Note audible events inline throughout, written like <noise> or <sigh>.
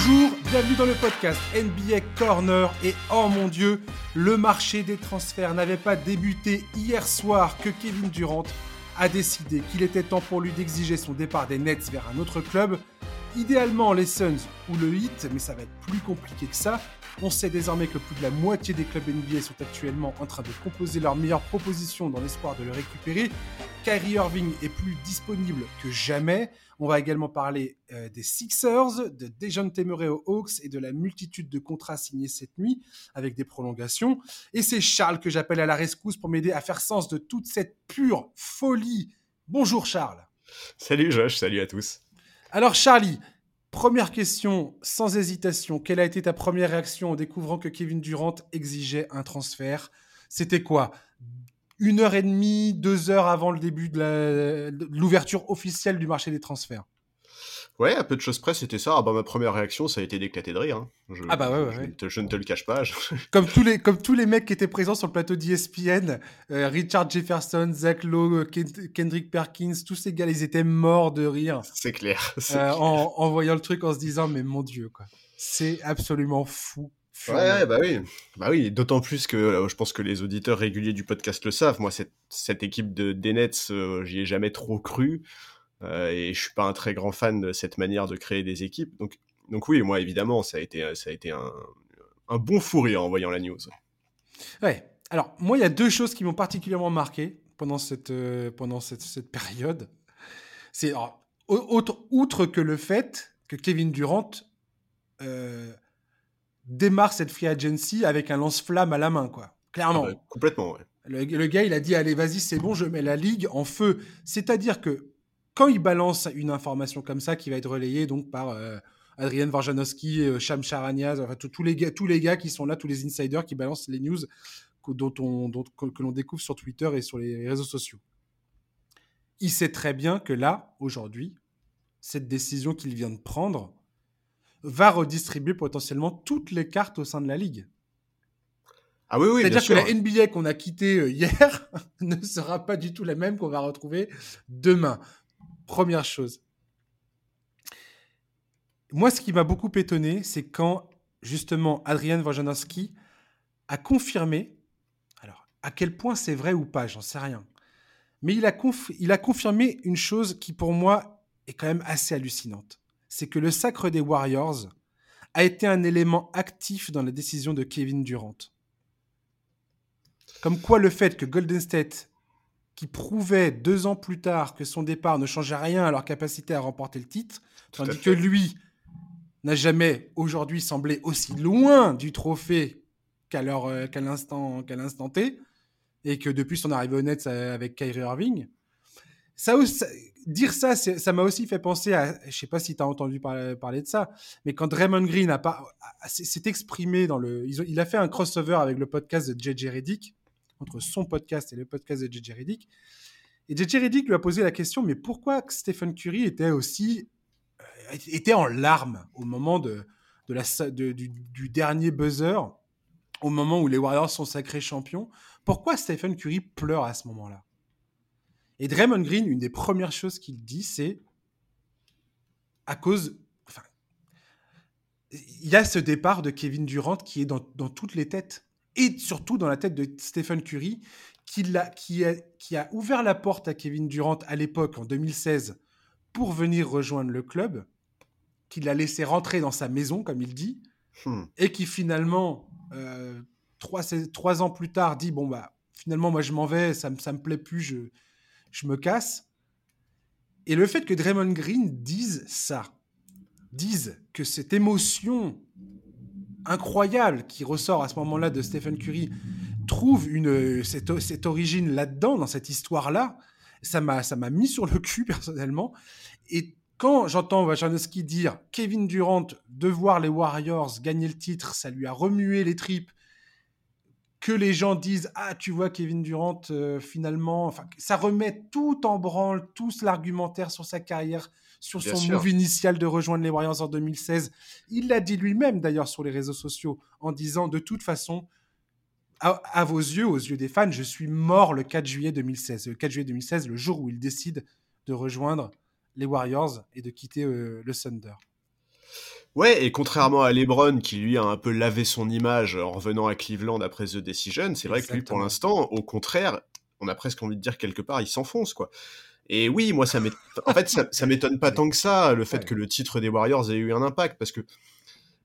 Bonjour, bienvenue dans le podcast NBA Corner et oh mon dieu, le marché des transferts n'avait pas débuté hier soir que Kevin Durant a décidé qu'il était temps pour lui d'exiger son départ des Nets vers un autre club, idéalement les Suns ou le Heat, mais ça va être plus compliqué que ça. On sait désormais que plus de la moitié des clubs NBA sont actuellement en train de composer leurs meilleures propositions dans l'espoir de le récupérer. Kyrie Irving est plus disponible que jamais. On va également parler euh, des Sixers, de Dejon Temeray aux Hawks et de la multitude de contrats signés cette nuit avec des prolongations. Et c'est Charles que j'appelle à la rescousse pour m'aider à faire sens de toute cette pure folie. Bonjour Charles. Salut Josh, salut à tous. Alors Charlie, première question sans hésitation. Quelle a été ta première réaction en découvrant que Kevin Durant exigeait un transfert? C'était quoi? Une heure et demie, deux heures avant le début de l'ouverture officielle du marché des transferts. Ouais, à peu de choses près, c'était ça. Ah bah, ma première réaction, ça a été d'éclater de rire. Hein. Je, ah bah ouais, ouais, je, ne te le cache pas. <laughs> comme, tous les, comme tous les mecs qui étaient présents sur le plateau d'ESPN, euh, Richard Jefferson, Zach Lowe, Kendrick Perkins, tous ces gars, ils étaient morts de rire. C'est clair. <laughs> Euh, en, en, voyant le truc, en se disant, mais mon Dieu, quoi. C'est absolument fou. Ouais, bah oui, bah oui. D'autant plus que euh, je pense que les auditeurs réguliers du podcast le savent. Moi, cette, cette équipe de des Nets, euh, j'y ai jamais trop cru, euh, et je suis pas un très grand fan de cette manière de créer des équipes. Donc, donc oui, moi évidemment, ça a été, ça a été un, un bon fou rire en voyant la news. Ouais. Alors moi, il y a deux choses qui m'ont particulièrement marqué pendant cette pendant cette, cette période. C'est outre que le fait que Kevin Durant démarre cette free agency avec un lance-flamme à la main, quoi. Clairement. Ah bah, complètement, ouais. Le, gars, il a dit allez, vas-y, c'est bon, je mets la ligue en feu. C'est-à-dire que quand il balance une information comme ça, qui va être relayée donc par euh, Adrien Varjanowski, euh, Charaniaz, enfin tous les gars, tous les gars qui sont là, tous les insiders qui balancent les news dont on, dont, que l'on découvre sur Twitter et sur les réseaux sociaux. Il sait très bien que là, aujourd'hui, cette décision qu'il vient de prendre, va redistribuer potentiellement toutes les cartes au sein de la ligue. Ah oui, oui, C'est-à-dire que la NBA qu'on a quittée euh, hier <laughs> ne sera pas du tout la même qu'on va retrouver demain. Première chose. Moi, ce qui m'a beaucoup étonné, c'est quand justement Adrian Wojnarowski a confirmé, alors à quel point c'est vrai ou pas, j'en sais rien, mais il a, il a confirmé une chose qui pour moi est quand même assez hallucinante c'est que le sacre des Warriors a été un élément actif dans la décision de Kevin Durant. Comme quoi le fait que Golden State, qui prouvait deux ans plus tard que son départ ne changeait rien à leur capacité à remporter le titre, tandis que lui n'a jamais aujourd'hui semblé aussi loin du trophée qu'à euh, l'instant T, et que depuis son arrivée au Nets euh, avec Kyrie Irving, dire ça, ça m'a aussi fait penser à, je sais pas si tu as entendu parler, de ça, mais quand Draymond Green s'est exprimé dans le, il a fait un crossover avec le podcast de JJ Reddick, entre son podcast et le podcast de JJ Reddick, et JJ Reddick lui a posé la question, mais pourquoi Stephen Curry était aussi, euh, était en larmes au moment de, de la, du, du dernier buzzer, au moment où les Warriors sont sacrés champions, pourquoi Stephen Curry pleure à ce moment-là? Et Draymond Green, une des premières choses qu'il dit, c'est à cause. Enfin, il y a ce départ de Kevin Durant qui est dans, toutes les têtes. Et surtout dans la tête de Stephen Curry, qui a, qui, a, qui a ouvert la porte à Kevin Durant à l'époque, en 2016, pour venir rejoindre le club, qui l'a laissé rentrer dans sa maison, comme il dit, hmm. et qui finalement, euh, trois, trois, ans plus tard, dit Bon, bah, finalement, moi, je m'en vais, ça ne ça me plaît plus, je, je me casse. Et le fait que Draymond Green dise ça, dise que cette émotion incroyable qui ressort à ce moment-là de Stephen Curry trouve une, cette, cette origine là-dedans, dans cette histoire-là, ça m'a, ça m'a mis sur le cul <laughs> personnellement. Et quand j'entends Wajanowski dire Kevin Durant de voir les Warriors gagner le titre, ça lui a remué les tripes que les gens disent ah tu vois Kevin Durant euh, finalement enfin ça remet tout en branle tout l'argumentaire sur sa carrière sur son move initial de rejoindre les Warriors en 2016 il l'a dit lui-même d'ailleurs sur les réseaux sociaux en disant de toute façon à, vos yeux aux yeux des fans je suis mort le 4 juillet 2016 le 4 juillet 2016 le jour où il décide de rejoindre les Warriors et de quitter euh, le Thunder Ouais, et contrairement à LeBron qui lui a un peu lavé son image en revenant à Cleveland après The Decision, c'est vrai que lui pour l'instant, au contraire, on a presque envie de dire quelque part, il s'enfonce quoi. Et oui, moi ça m'étonne. En fait, ça, m'étonne pas tant que ça le fait que le titre des Warriors ait eu un impact parce que,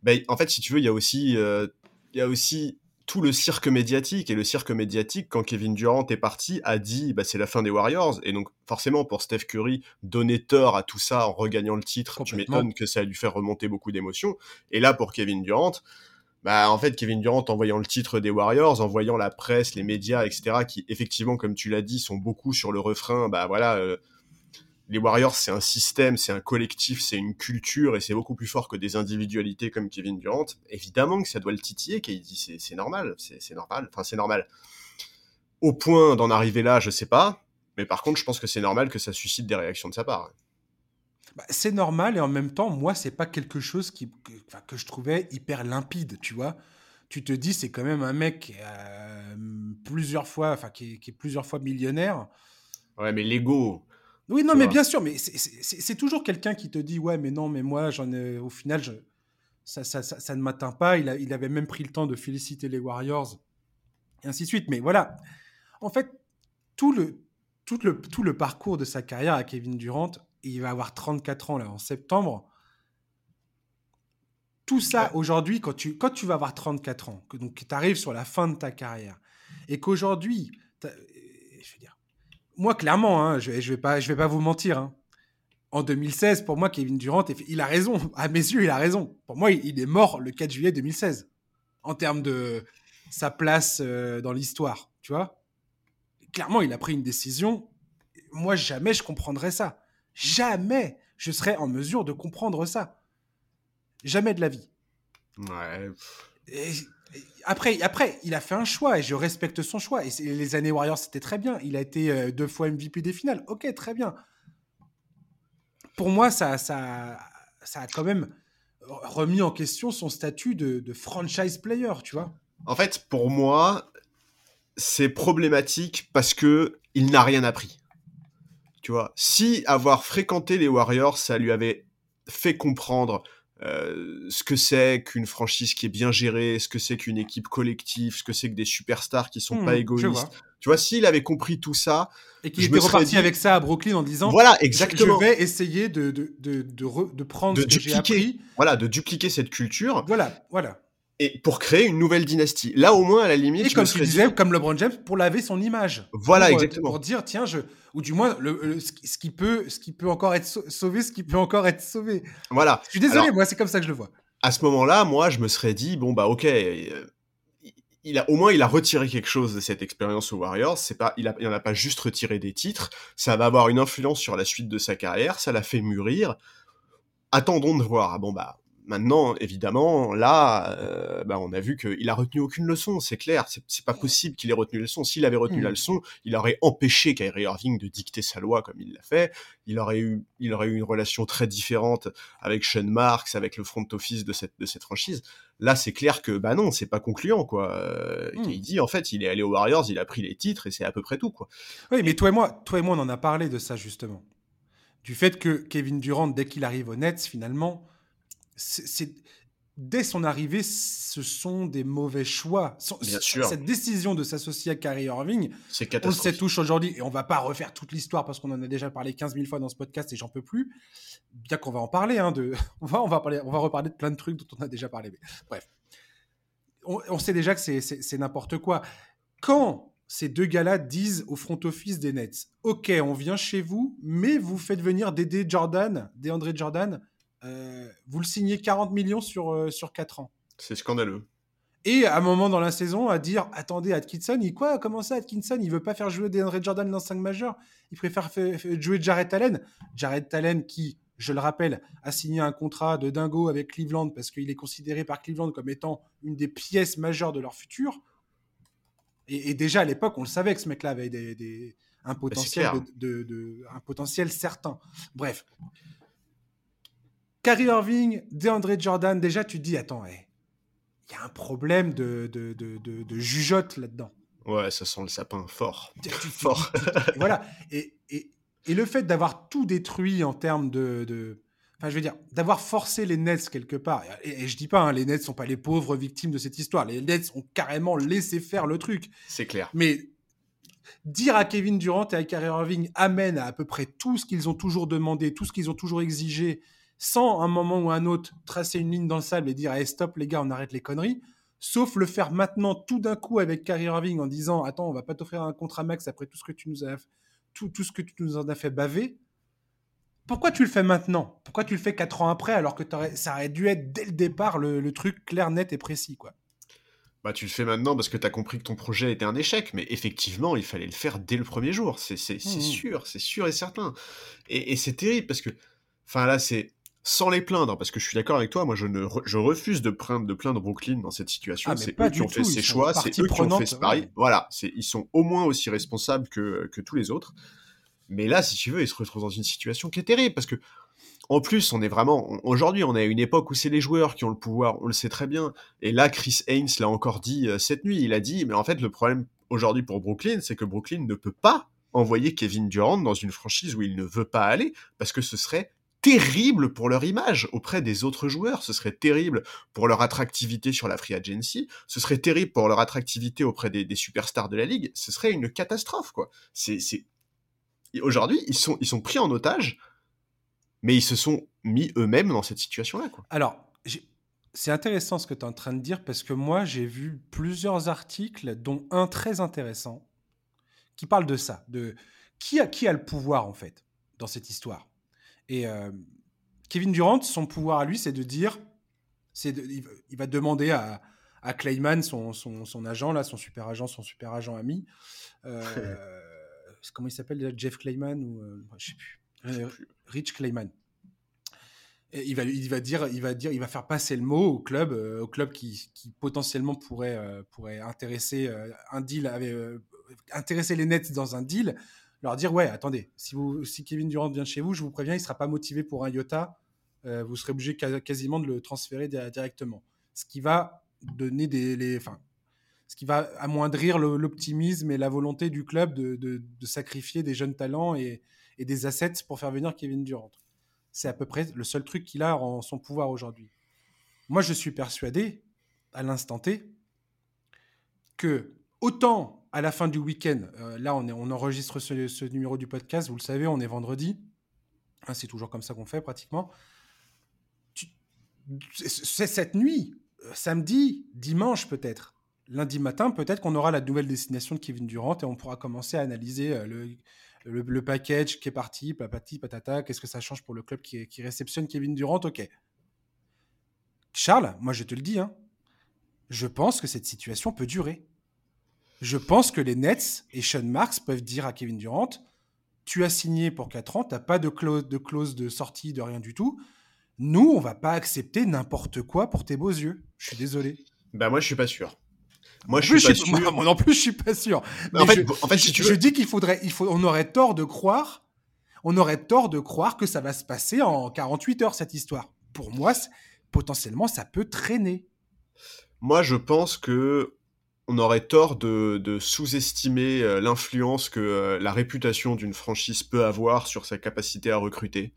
ben, en fait, si tu veux, il y a aussi, euh, il y a aussi tout le cirque médiatique. Et le cirque médiatique, quand Kevin Durant est parti, a dit bah, c'est la fin des Warriors. Et donc, forcément, pour Steph Curry, donner tort à tout ça en regagnant le titre, tu m'étonnes que ça a dû faire remonter beaucoup d'émotions. Et là, pour Kevin Durant, bah, en fait, Kevin Durant, en voyant le titre des Warriors, en voyant la presse, les médias, etc., qui, effectivement, comme tu l'as dit, sont beaucoup sur le refrain, bah voilà. Euh, les Warriors, c'est un système, c'est un collectif, c'est une culture et c'est beaucoup plus fort que des individualités comme Kevin Durant. Évidemment que ça doit le titiller, dit c'est normal, c'est normal, enfin c'est normal. Au point d'en arriver là, je sais pas, mais par contre, je pense que c'est normal que ça suscite des réactions de sa part. Bah, c'est normal et en même temps, moi, c'est pas quelque chose qui, que, je trouvais hyper limpide, tu vois. Tu te dis, c'est quand même un mec euh, plusieurs fois, enfin qui, qui est plusieurs fois millionnaire. Ouais, mais l'ego, oui, non, mais bien sûr, mais c'est toujours quelqu'un qui te dit Ouais, mais non, mais moi, j'en ai, au final, je, ça, ça, ça, ne m'atteint pas. Il, a, il avait même pris le temps de féliciter les Warriors, et ainsi de suite. Mais voilà, en fait, tout le, tout le, tout le parcours de sa carrière à Kevin Durant, il va avoir 34 ans là en septembre. Tout ça, aujourd'hui, quand tu, quand tu vas avoir 34 ans, que donc tu arrives sur la fin de ta carrière, et qu'aujourd'hui, moi, clairement, hein, je ne vais, pas, je vais pas vous mentir. Hein. En 2016, pour moi, Kevin Durant, il a raison. <laughs> À mes yeux, il a raison. Pour moi, il est mort le 4 juillet 2016. En termes de sa place euh, dans l'histoire. Tu vois Clairement, il a pris une décision. Moi, jamais je comprendrais ça. Jamais je serais en mesure de comprendre ça. Jamais de la vie. Ouais après, après, il a fait un choix et je respecte son choix. Et les années Warriors, c'était très bien. Il a été euh, deux fois MVP des finales. Ok, très bien. Pour moi, ça, ça, a quand même remis en question son statut de, franchise player, tu vois. En fait, pour moi, c'est problématique parce que il n'a rien appris. Tu vois, si avoir fréquenté les Warriors, ça lui avait fait comprendre euh, ce que c'est qu'une franchise qui est bien gérée, ce que c'est qu'une équipe collective, ce que c'est que des superstars qui sont pas hmm, égoïstes. Tu vois, s'il avait compris tout ça, et qu'il était reparti avec ça à Brooklyn en disant voilà exactement, je vais essayer de de de, de, prendre ce que appris, voilà, de dupliquer cette culture. Voilà, voilà et pour créer une nouvelle dynastie. Là, au moins, à la limite, et comme tu disais, comme LeBron James, pour laver son image. Voilà, euh, exactement. Pour dire, tiens, je, ou du moins, le, ce, qui peut, ce qui peut encore être sauvé, ce qui peut encore être sauvé. Voilà. Je suis désolé, moi, c'est comme ça que je le vois. À ce moment-là, moi, je me serais dit, bon bah, ok. Euh, il a, au moins, il a retiré quelque chose de cette expérience aux Warriors. C'est pas, il, a, il en a pas juste retiré des titres. Ça va avoir une influence sur la suite de sa carrière. Ça l'a fait mûrir. Attendons de voir. Ah, bon bah, Maintenant, évidemment, là, euh, bah, on a vu qu'il a retenu aucune leçon, c'est clair. C'est pas possible qu'il ait retenu la leçon. S'il avait retenu la mmh. leçon, il aurait empêché Kyrie Irving de dicter sa loi comme il l'a fait. Il aurait eu, il aurait eu une relation très différente avec Sean Marks, avec le front office de cette, de cette franchise. Là, c'est clair que, bah non, c'est pas concluant, quoi. Euh, mmh. Il dit, en fait, il est allé aux Warriors, il a pris les titres et c'est à peu près tout, quoi. Oui, mais toi et moi, toi et moi, on en a parlé de ça, justement. Du fait que Kevin Durant, dès qu'il arrive aux Nets, finalement, c'est dès son arrivée, ce sont des mauvais choix. Bien sûr. Cette décision de s'associer à Kyrie Irving, on le sait tous aujourd'hui, et on va pas refaire toute l'histoire parce qu'on en a déjà parlé 15 000 fois dans ce podcast et j'en peux plus. Bien qu'on va en parler, hein, de... <laughs> on, va, on, va parler, on va reparler de plein de trucs dont on a déjà parlé. bref, on, sait déjà que c'est n'importe quoi. Quand ces deux gars-là disent au front office des Nets, OK, on vient chez vous, mais vous faites venir Dédé Jordan, DeAndre Jordan, vous le signez 40 millions sur, euh, sur 4 ans. C'est scandaleux. Et à un moment dans la saison, à dire attendez, Atkinson, il quoi Comment ça, Atkinson Il veut pas faire jouer DeAndre Jordan dans 5 majeurs? Il préfère jouer Jared Allen. Jared Allen qui, je le rappelle, a signé un contrat de dingo avec Cleveland parce qu'il est considéré par Cleveland comme étant une des pièces majeures de leur futur. Et, déjà à l'époque, on le savait que ce mec-là avait des, un, bah, de, un potentiel certain. Bref, Kyrie Irving, DeAndre Jordan, déjà tu te dis, attends, il y a un problème de, de, de, de, jugeote là-dedans. Ouais, ça sent le sapin fort. fort. voilà. Et, et, et, le fait d'avoir tout détruit en termes de. enfin, je veux dire, d'avoir forcé les Nets quelque part. Et, je dis pas, hein, les Nets sont pas les pauvres victimes de cette histoire. Les Nets ont carrément laissé faire le truc. C'est clair. Mais dire à Kevin Durant et à Kyrie Irving amène à à peu près tout ce qu'ils ont toujours demandé, tout ce qu'ils ont toujours exigé, sans un moment ou un autre tracer une ligne dans le sable et dire hey, stop les gars, on arrête les conneries. Sauf le faire maintenant tout d'un coup avec Kyrie Irving en disant attends, on va pas t'offrir un contrat max après tout ce que tu nous as tout, tout ce que tu nous en as fait baver. Pourquoi tu le fais maintenant? Pourquoi tu le fais quatre ans après alors que ça aurait dû être dès le départ le, truc clair, net et précis quoi? Bah, tu le fais maintenant parce que tu as compris que ton projet était un échec, mais effectivement, il fallait le faire dès le premier jour. C'est mmh, mmh. sûr, c'est sûr et certain. Et, c'est terrible parce que, enfin là, c'est sans les plaindre, parce que je suis d'accord avec toi, moi je, ne je refuse de plaindre, de plaindre Brooklyn dans cette situation. Ah, c'est eux qui ont fait ces choix, c'est eux qui ont fait ce pari. Voilà, ils sont au moins aussi responsables que, que tous les autres. Mais là, si tu veux, ils se retrouvent dans une situation qui est terrible parce que, en plus, on est vraiment. Aujourd'hui, on est à une époque où c'est les joueurs qui ont le pouvoir, on le sait très bien. Et là, Chris Haynes l'a encore dit euh, cette nuit. Il a dit, mais en fait, le problème aujourd'hui pour Brooklyn, c'est que Brooklyn ne peut pas envoyer Kevin Durant dans une franchise où il ne veut pas aller parce que ce serait terrible pour leur image auprès des autres joueurs, ce serait terrible pour leur attractivité sur la free agency, ce serait terrible pour leur attractivité auprès des, superstars de la ligue, ce serait une catastrophe quoi. C'est aujourd'hui, ils sont, ils sont pris en otage, mais ils se sont mis eux-mêmes dans cette situation-là. Alors, c'est intéressant ce que tu es en train de dire, parce que moi, j'ai vu plusieurs articles, dont un très intéressant, qui parle de ça, de qui a, qui a le pouvoir, en fait, dans cette histoire? Et euh, Kevin Durant, son pouvoir à lui, c'est de dire, c'est il va demander à, à Clayman, son, son, son, agent, là, son super agent, son super agent ami, euh, <laughs> comment il s'appelle Jeff Clayman ou euh, je sais plus. Euh, Rich Clayman. Et il va, il va dire, il va dire, il va faire passer le mot au club, au club qui, qui potentiellement pourrait, pourrait intéresser un deal, avait, intéresser les Nets dans un deal, leur dire ouais, attendez, si vous, si Kevin Durant vient chez vous, je vous préviens, il sera pas motivé pour un iota, vous serez obligé quasiment de le transférer directement. Ce qui va donner des, les, enfin, ce qui va amoindrir l'optimisme et la volonté du club de, sacrifier des jeunes talents et, des assets pour faire venir Kevin Durant. C'est à peu près le seul truc qu'il a en son pouvoir aujourd'hui. Moi, je suis persuadé, à l'instant T, que autant à la fin du week-end, euh, là on, enregistre ce, numéro du podcast, vous le savez, on est vendredi, hein, c'est toujours comme ça qu'on fait pratiquement. C'est cette nuit, euh, samedi, dimanche peut-être, lundi matin, peut-être qu'on aura la nouvelle destination de Kevin Durant et on pourra commencer à analyser euh, le, package qui est parti, patata, qu'est-ce que ça change pour le club qui, qui, réceptionne Kevin Durant, ok. Charles, moi je te le dis, hein, je pense que cette situation peut durer. Je pense que les Nets et Sean Marks peuvent dire à Kevin Durant, tu as signé pour 4 ans, tu n'as pas de clause, de clause de sortie, de rien du tout. Nous, on va pas accepter n'importe quoi pour tes beaux yeux. Je suis désolé. Ben moi, je suis pas sûr. Moi, je suis pas sûr. Moi, non plus, je suis pas sûr. en, fait, je, en fait, si tu je dis qu'il faudrait, il faut, on aurait tort de croire, on aurait tort de croire que ça va se passer en 48 heures cette histoire. Pour moi, potentiellement, ça peut traîner. Moi, je pense que on aurait tort de, de sous-estimer euh, l'influence que euh, la réputation d'une franchise peut avoir sur sa capacité à recruter.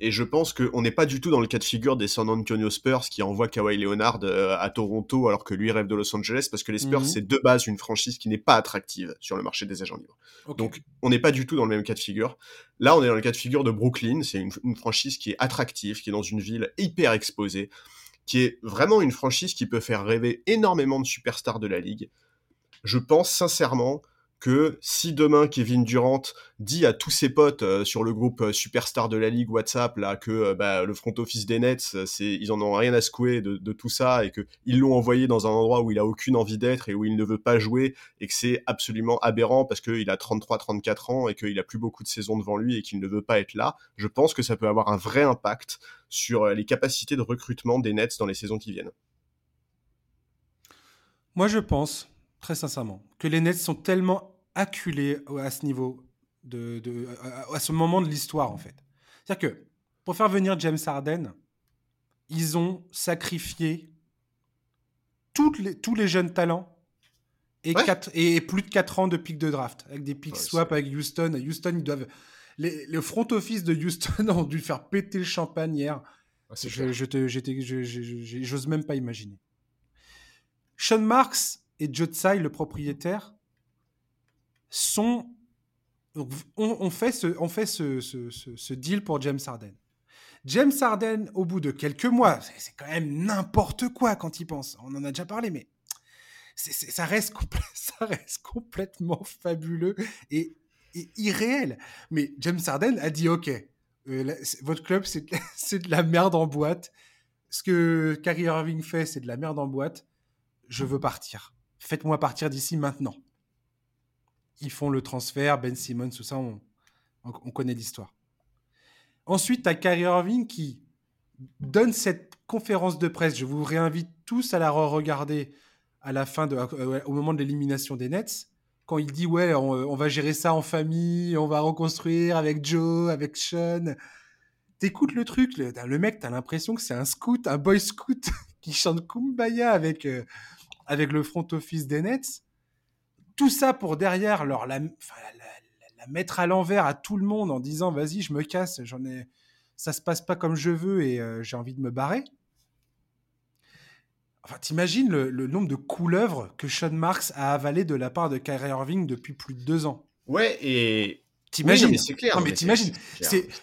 Et je pense qu'on n'est pas du tout dans le cas de figure des San Antonio Spurs qui envoient Kawhi Leonard euh, à Toronto alors que lui rêve de Los Angeles parce que les Spurs, mhm. c'est de base une franchise qui n'est pas attractive sur le marché des agents libres. Donc, on n'est pas du tout dans le même cas de figure. Là, on est dans le cas de figure de Brooklyn. C'est une, une, franchise qui est attractive, qui est dans une ville hyper exposée, qui est vraiment une franchise qui peut faire rêver énormément de superstars de la ligue. Je pense sincèrement que si demain Kevin Durant dit à tous ses potes euh, sur le groupe euh, superstar de la ligue WhatsApp là que euh, bah, le front office des Nets ils en ont rien à secouer de, de tout ça et que ils l'ont envoyé dans un endroit où il a aucune envie d'être et où il ne veut pas jouer et que c'est absolument aberrant parce qu'il a 33 34 ans et qu'il a plus beaucoup de saisons devant lui et qu'il ne veut pas être là je pense que ça peut avoir un vrai impact sur les capacités de recrutement des Nets dans les saisons qui viennent. Moi je pense très sincèrement que les Nets sont tellement acculé à ce niveau, de, de à, ce moment de l'histoire, en fait. C'est-à-dire que pour faire venir James Harden, ils ont sacrifié toutes les, tous les jeunes talents et, et plus de 4 ans de pic de draft, avec des pics swap avec Houston. Houston, ils doivent. le front office de Houston <laughs> ont dû faire péter le champagne hier. Ah, je, j'ose même pas imaginer. Sean Marks et Joe Tsai, le propriétaire, sont on, fait, ce, deal pour James Harden. James Harden, au bout de quelques mois, c'est quand même n'importe quoi quand il pense. On en a déjà parlé, mais ça, reste <laughs> ça reste complètement fabuleux et, irréel. Mais James Harden a dit OK, euh, votre club, <laughs> c'est de la merde en boîte. Ce que Kyrie Irving fait, c'est de la merde en boîte. Je veux partir. Faites-moi partir d'ici maintenant. Ils font le transfert, Ben Simmons, tout ça, on, on connaît l'histoire. Ensuite, tu as Kyrie Irving qui donne cette conférence de presse. Je vous réinvite tous à la re-regarder à la fin euh, au moment de l'élimination des Nets, quand il dit ouais, on, va gérer ça en famille, on va reconstruire avec Joe, avec Sean. T'écoutes le truc, le, le mec, t'as l'impression que c'est un scout, un boy scout <laughs> qui chante Kumbaya avec, euh, avec le front office des Nets. Tout ça pour derrière leur la, la, mettre à l'envers à tout le monde en disant vas-y, je me casse, j'en ai, ça se passe pas comme je veux et euh, j'ai envie de me barrer. Enfin, t'imagines le, nombre de couleuvres que Sean Marks a avalé de la part de Kyrie Irving depuis plus de deux ans. Ouais, et. T'imagines? C'est clair. Non, mais t'imagines?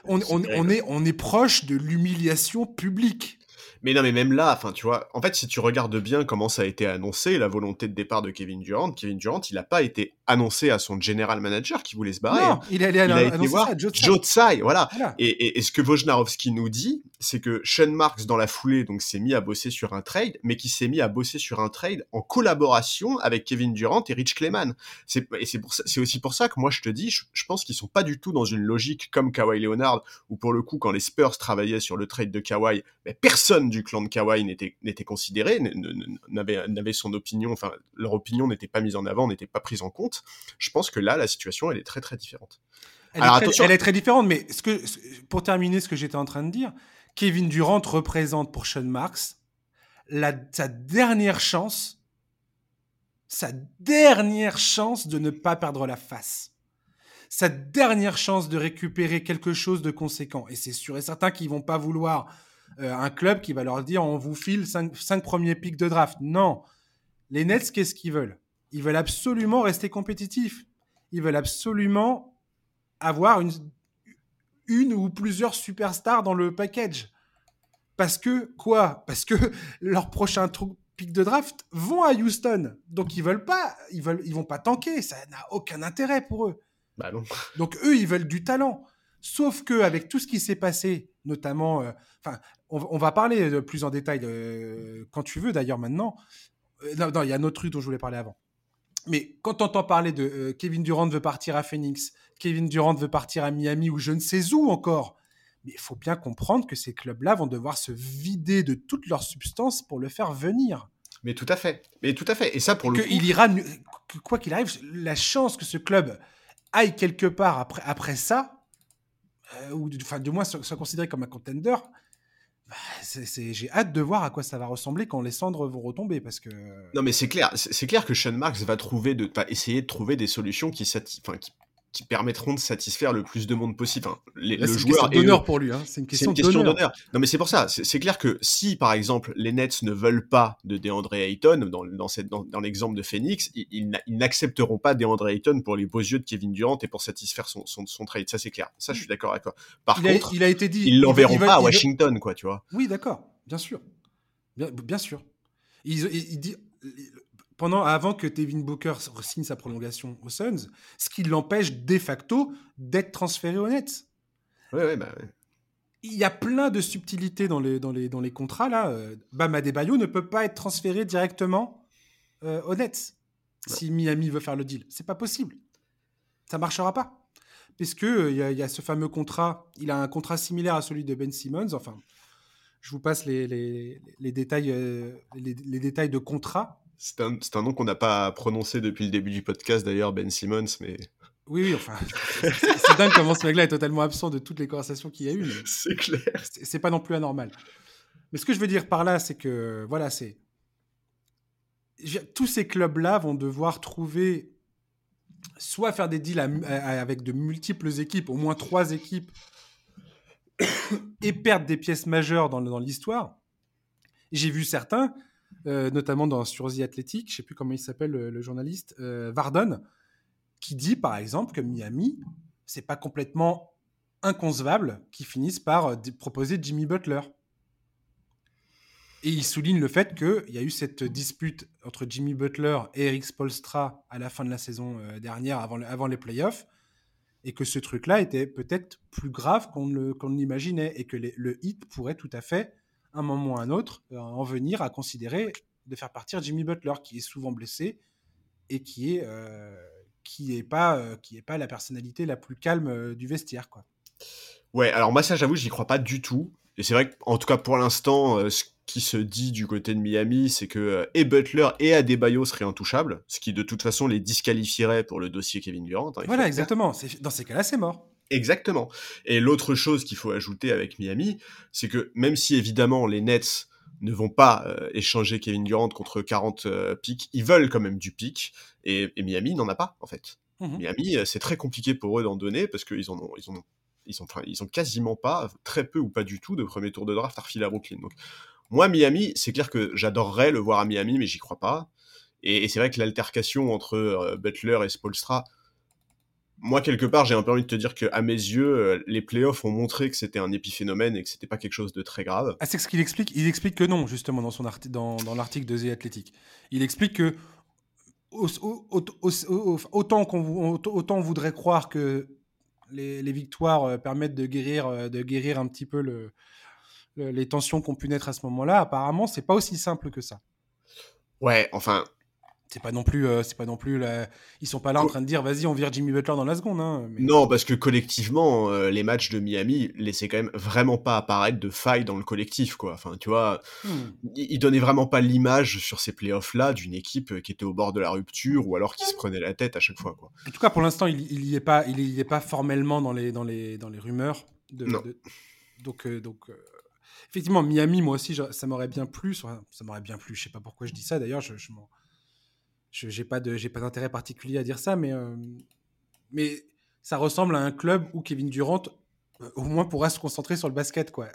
on, on, est, on est proche de l'humiliation publique. Mais non, mais même là, enfin, tu vois, en fait, si tu regardes bien comment ça a été annoncé, la volonté de départ de Kevin Durant, Kevin Durant, il n'a pas été annoncé à son general manager qui voulait se barrer. Non, il, allé il a été voir Joe Tsai, voilà. Et, et, ce que Wojnarowski nous dit, c'est que Sean Marks, dans la foulée, donc, s'est mis à bosser sur un trade, mais qui s'est mis à bosser sur un trade en collaboration avec Kevin Durant et Rich Clayman. C'est, et c'est pour c'est aussi pour ça que moi, je te dis, je, je, pense qu'ils sont pas du tout dans une logique comme Kawhi Leonard, où pour le coup, quand les Spurs travaillaient sur le trade de Kawhi, mais personne du clan de Kawhi n'était, n'était considéré, n'avait, n'avait son opinion, enfin, leur opinion n'était pas mise en avant, n'était pas prise en compte. Je pense que là, la situation, elle est très, très différente. Elle, est, très, elle est très différente, mais ce que, pour terminer ce que j'étais en train de dire, Kevin Durant représente pour Sean Marks la, sa dernière chance, sa dernière chance de ne pas perdre la face. Sa dernière chance de récupérer quelque chose de conséquent. Et c'est sûr et certain qu'ils vont pas vouloir euh, un club qui va leur dire on vous file 5 premiers pics de draft. Non. Les Nets, qu'est-ce qu'ils veulent? Ils veulent absolument rester compétitifs. Ils veulent absolument avoir une, une ou plusieurs superstars dans le package. Parce que, quoi? Parce que <laughs> leurs prochains pics de draft vont à Houston. Donc ils veulent pas, ils veulent, ils vont pas tanker. Ça n'a aucun intérêt pour eux. Bah non. Donc eux, ils veulent du talent. Sauf que avec tout ce qui s'est passé, notamment, euh, on, va parler plus en détail euh, quand tu veux d'ailleurs maintenant. Euh, non, il y a un autre truc dont je voulais parler avant. Mais quand on entend parler de euh, Kevin Durant veut partir à Phoenix, Kevin Durant veut partir à Miami ou je ne sais où encore, mais il faut bien comprendre que ces clubs-là vont devoir se vider de toute leur substance pour le faire venir. Mais tout à fait. Mais tout à fait. Et ça, pour le coup... Il ira, quoi qu'il arrive, la chance que ce club aille quelque part après, après ça, ou enfin, du moins soit considéré comme un contender, bah, j'ai hâte de voir à quoi ça va ressembler quand les cendres vont retomber parce que. Non mais c'est clair, c'est clair que Sean Marks va trouver de, essayer de trouver des solutions qui, enfin, qui qui permettront de satisfaire le plus de monde possible. les, le joueur une d'honneur pour lui. Hein. C'est une question, d'honneur. Non, mais c'est pour ça. C'est clair que si, par exemple, les Nets ne veulent pas de DeAndre Ayton, dans, dans, dans, dans l'exemple de Phoenix, ils, n'accepteront pas DeAndre Ayton pour les beaux yeux de Kevin Durant et pour satisfaire son, son, son trade. Ça, c'est clair. Ça, je suis d'accord avec toi. Par contre, il a été dit, ils l'enverront pas à Washington, quoi, tu vois. Oui, d'accord. Bien sûr. Bien, bien sûr. Il, il, dit, pendant, avant que Devin Booker signe sa prolongation aux Suns, ce qui l'empêche de facto d'être transféré aux Nets. Ouais, bah Il y a plein de subtilités dans les, dans les, dans les contrats. Là. Euh, Bam Adebayo ne peut pas être transféré directement euh, aux Nets si Miami veut faire le deal. C'est pas possible. Ça marchera pas. Puisque euh, il y, a ce fameux contrat, il a un contrat similaire à celui de Ben Simmons. Enfin, je vous passe les, les, les détails, les, les, détails de contrat. C'est un, un, nom qu'on n'a pas prononcé depuis le début du podcast d'ailleurs, Ben Simmons, mais... Oui, oui, enfin, c'est dingue comment ce mec-là est totalement absent de toutes les conversations qu'il y a eu. C'est clair. C'est pas non plus anormal. Mais ce que je veux dire par là, c'est que, voilà, c'est... Tous ces clubs-là vont devoir trouver soit faire des deals avec de multiples équipes, au moins trois équipes, <coughs> et perdre des pièces majeures dans, dans l'histoire. J'ai vu certains, notamment dans, sur The Athletic, je ne sais plus comment il s'appelle le, journaliste, euh, Vardon, qui dit par exemple que Miami, c'est pas complètement inconcevable qu'ils finissent par euh, proposer Jimmy Butler. Et il souligne le fait qu'il y a eu cette dispute entre Jimmy Butler et Eric Spolstra à la fin de la saison dernière, avant, les playoffs, et que ce truc-là était peut-être plus grave qu'on l'imaginait, et que le hit pourrait tout à fait un moment ou un autre, euh, en venir à considérer de faire partir Jimmy Butler, qui est souvent blessé et qui est, euh, qui est, pas, euh, qui est pas la personnalité la plus calme du vestiaire. Quoi. Ouais, alors moi, ça, j'avoue, j'y crois pas du tout. Et c'est vrai qu'en tout cas, pour l'instant, ce qui se dit du côté de Miami, c'est que et Butler et Adebayo seraient intouchables, ce qui de toute façon les disqualifierait pour le dossier Kevin Durant. Hein, voilà, exactement. Dans ces cas-là, c'est mort. Exactement. Et l'autre chose qu'il faut ajouter avec Miami, c'est que même si évidemment les Nets ne vont pas euh, échanger Kevin Durant contre 40 euh, pics, ils veulent quand même du pic, et, Miami n'en a pas en fait. Mhm. Miami, euh, c'est très compliqué pour eux d'en donner parce qu'ils en ont, ils ont, ils ont, ils ont quasiment pas, très peu ou pas du tout de premier tour de draft à refiler à Brooklyn. Donc moi, Miami, c'est clair que j'adorerais le voir à Miami, mais j'y crois pas. Et, et c'est vrai que l'altercation entre Butler et Spolstra, moi, quelque part, j'ai un peu envie de te dire que, à mes yeux, euh, les playoffs ont montré que c'était un épiphénomène et que c'était pas quelque chose de très grave. Ah, c'est ce qu'il explique. Il explique que non, justement, dans, son dans, dans l'article de The Athletic. Il explique que autant, qu'on, autant on voudrait croire que les, les victoires euh, permettent de guérir, euh, de guérir un petit peu le, les tensions qu'on pu naître à ce moment-là, apparemment, c'est pas aussi simple que ça. Ouais, enfin, c'est pas non plus euh, c'est pas non plus ils sont pas là en train de dire vas-y on vire Jimmy Butler dans la seconde hein, non parce que collectivement euh, les matchs de Miami laissaient quand même vraiment pas apparaître de faille dans le collectif quoi. Enfin tu vois hmm. ils, donnaient vraiment pas l'image sur ces playoffs là d'une équipe euh, qui était au bord de la rupture ou alors qui se prenait la tête à chaque fois quoi. En tout cas pour l'instant il, il y est pas il y est pas formellement dans les dans les dans les rumeurs de, donc donc effectivement Miami moi aussi ça m'aurait bien plu ça m'aurait bien plu je sais pas pourquoi je dis ça d'ailleurs je, je m'en je n'ai pas d'intérêt particulier à dire ça, mais, euh, mais ça ressemble à un club où Kevin Durant, euh, au moins, pourra se concentrer sur le basket. quoi.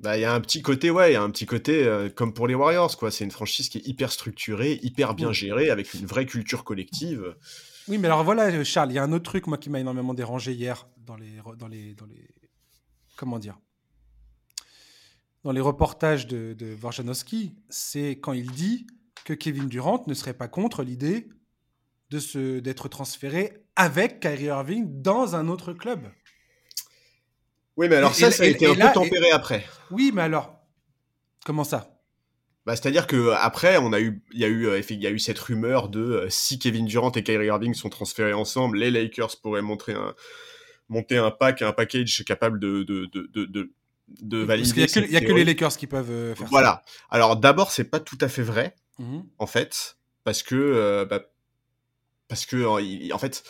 Bah, il y a un petit côté, ouais, il y a un petit côté euh, comme pour les Warriors, quoi. C'est une franchise qui est hyper structurée, hyper bien gérée, avec une vraie culture collective. Oui, mais alors voilà, Charles, il y a un autre truc, moi, qui m'a énormément dérangé hier dans les, dans les, dans les, comment dire, dans les reportages de, de Vorjanowski, c'est quand il dit que Kevin Durant ne serait pas contre l'idée de se d'être transféré avec Kyrie Irving dans un autre club. Oui, mais alors ça, ça a été un peu tempéré après. Oui, mais alors, comment ça? Bah, c'est-à-dire que après, on a eu, il y a eu, euh, il y a eu cette rumeur de euh, si Kevin Durant et Kyrie Irving sont transférés ensemble, les Lakers pourraient montrer un, monter un pack, un package capable de, de, de, de, de valider. Parce qu'il n'y a, que les Lakers qui peuvent euh, faire ça. Voilà. Alors d'abord, c'est pas tout à fait vrai. Mmh en fait, parce que, euh, bah, parce que, en, fait,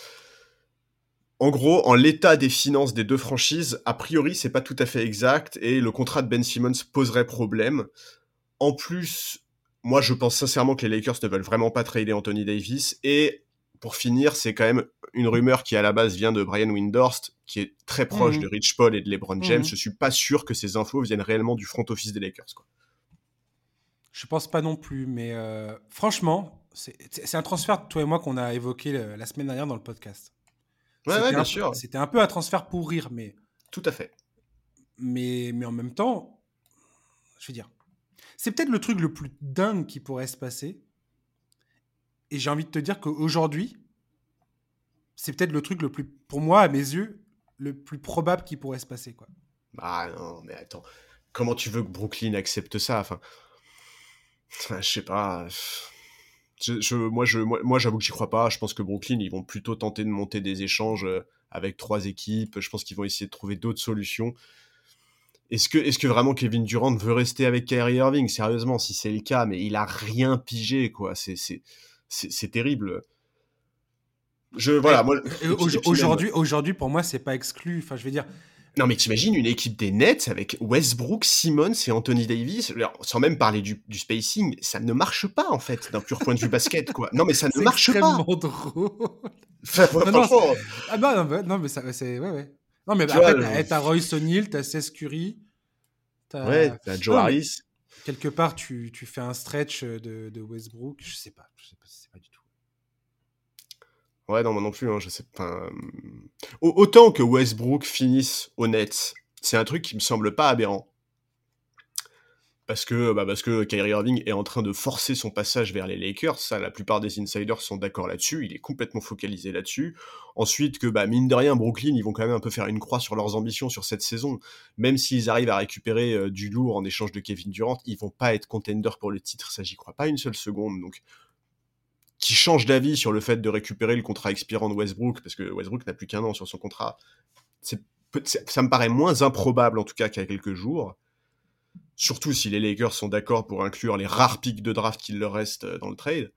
en gros, en l'état des finances des deux franchises, a priori, c'est pas tout à fait exact et le contrat de Ben Simmons poserait problème. En plus, moi, je pense sincèrement que les Lakers ne veulent vraiment pas trader Anthony Davis et pour finir, c'est quand même une rumeur qui à la base vient de Brian Windhorst, qui est très proche mmh de Rich Paul et de LeBron James. Mmh je suis pas sûr que ces infos viennent réellement du front office des Lakers. Quoi. Je pense pas non plus, mais euh, franchement, c'est un transfert, toi et moi, qu'on a évoqué la semaine dernière dans le podcast. Ouais, bien sûr. C'était un peu un transfert pour rire, mais. Tout à fait. Mais, mais en même temps, je veux dire, c'est peut-être le truc le plus dingue qui pourrait se passer. Et j'ai envie de te dire qu'aujourd'hui, c'est peut-être le truc le plus, pour moi, à mes yeux, le plus probable qui pourrait se passer, quoi. Ah non, mais attends, comment tu veux que Brooklyn accepte ça? Enfin, je sais pas. Je, moi, je, moi, j'avoue que j'y crois pas. Je pense que Brooklyn, ils vont plutôt tenter de monter des échanges euh, avec trois équipes. Je pense qu'ils vont essayer de trouver d'autres solutions. Est-ce que, vraiment Kevin Durant veut rester avec Kyrie Irving? Sérieusement, si c'est le cas, mais il a rien pigé, quoi. C'est, terrible. Je, voilà, moi, aujourd'hui, aujourd'hui, pour moi, c'est pas exclu. Enfin, je veux dire, Non, mais t'imagines une équipe des Nets avec Westbrook, Simmons et Anthony Davis, sans même parler du, spacing, ça ne marche pas en fait d'un pur point de vue basket, quoi. Non, mais ça ne marche pas. C'est extrêmement drôle. ah bah, non, non, mais ça, c'est ouais, ouais. Non, mais après, t'as Royce O'Neal, t'as Seth Curry, t'as ouais, t'as Joe Harris. Quelque part, tu, tu, fais un stretch de, de, Westbrook, je sais pas, je sais pas, c'est pas du tout. Non, moi non plus, hein, je sais pas. Autant que Westbrook finisse au Nets, c'est un truc qui me semble pas aberrant. Parce que, bah parce que Kyrie Irving est en train de forcer son passage vers les Lakers, ça la plupart des insiders sont d'accord là-dessus, il est complètement focalisé là-dessus. Ensuite que bah mine de rien Brooklyn, ils vont quand même un peu faire une croix sur leurs ambitions sur cette saison, même s'ils arrivent à récupérer euh, du lourd en échange de Kevin Durant, ils vont pas être contenders pour le titre, ça j'y crois pas une seule seconde. Donc qui change d'avis sur le fait de récupérer le contrat expirant de Westbrook, parce que Westbrook n'a plus qu'un an sur son contrat, ça me paraît moins improbable en tout cas qu'il y a quelques jours. Surtout si les Lakers sont d'accord pour inclure les rares pics de draft qu'il leur reste euh, dans le trade.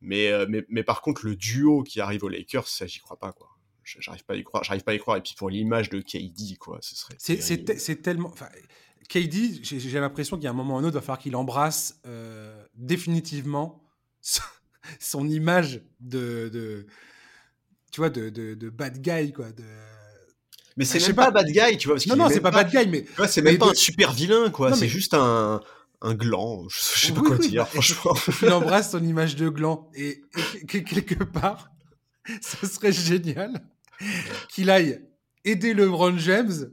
Mais, euh, mais, mais, par contre, le duo qui arrive aux Lakers, ça, j'y crois pas, quoi. J'arrive pas à y croire. J'arrive pas à y croire. Et puis pour l'image de KD, quoi, ce serait. C'est tellement. KD, j'ai l'impression qu'il y a un moment ou un autre, il va falloir qu'il embrasse euh, définitivement son image de, de, tu vois, de, de, de, bad guy, quoi. De, mais c'est même pas, bad guy, tu vois. non, non, c'est pas, bad guy, mais. c'est même pas un super vilain, quoi. C'est juste un, un gland. Je, sais pas quoi dire, franchement. <laughs> Il embrasse son image de gland. Et, quelque part, <laughs> ce serait génial qu'il aille aider LeBron James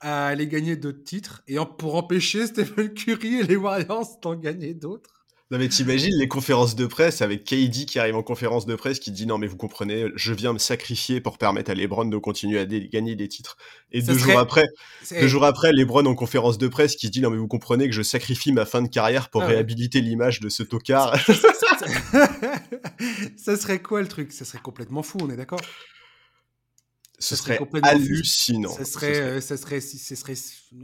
à aller gagner d'autres titres et pour empêcher Stephen Curry et les Warriors d'en gagner d'autres. Non mais t'imagines les conférences de presse avec KD qui arrive en conférence de presse qui dit non mais vous comprenez, je viens me sacrifier pour permettre à LeBron de continuer à gagner des titres. Et deux jours après, deux jours après, LeBron en conférence de presse qui dit non mais vous comprenez que je sacrifie ma fin de carrière pour ah réhabiliter l'image de ce tocard. Ça, serait quoi le truc? Ça serait complètement fou, on est d'accord? Ce serait, hallucinant. Ça serait, euh, ça serait, ce serait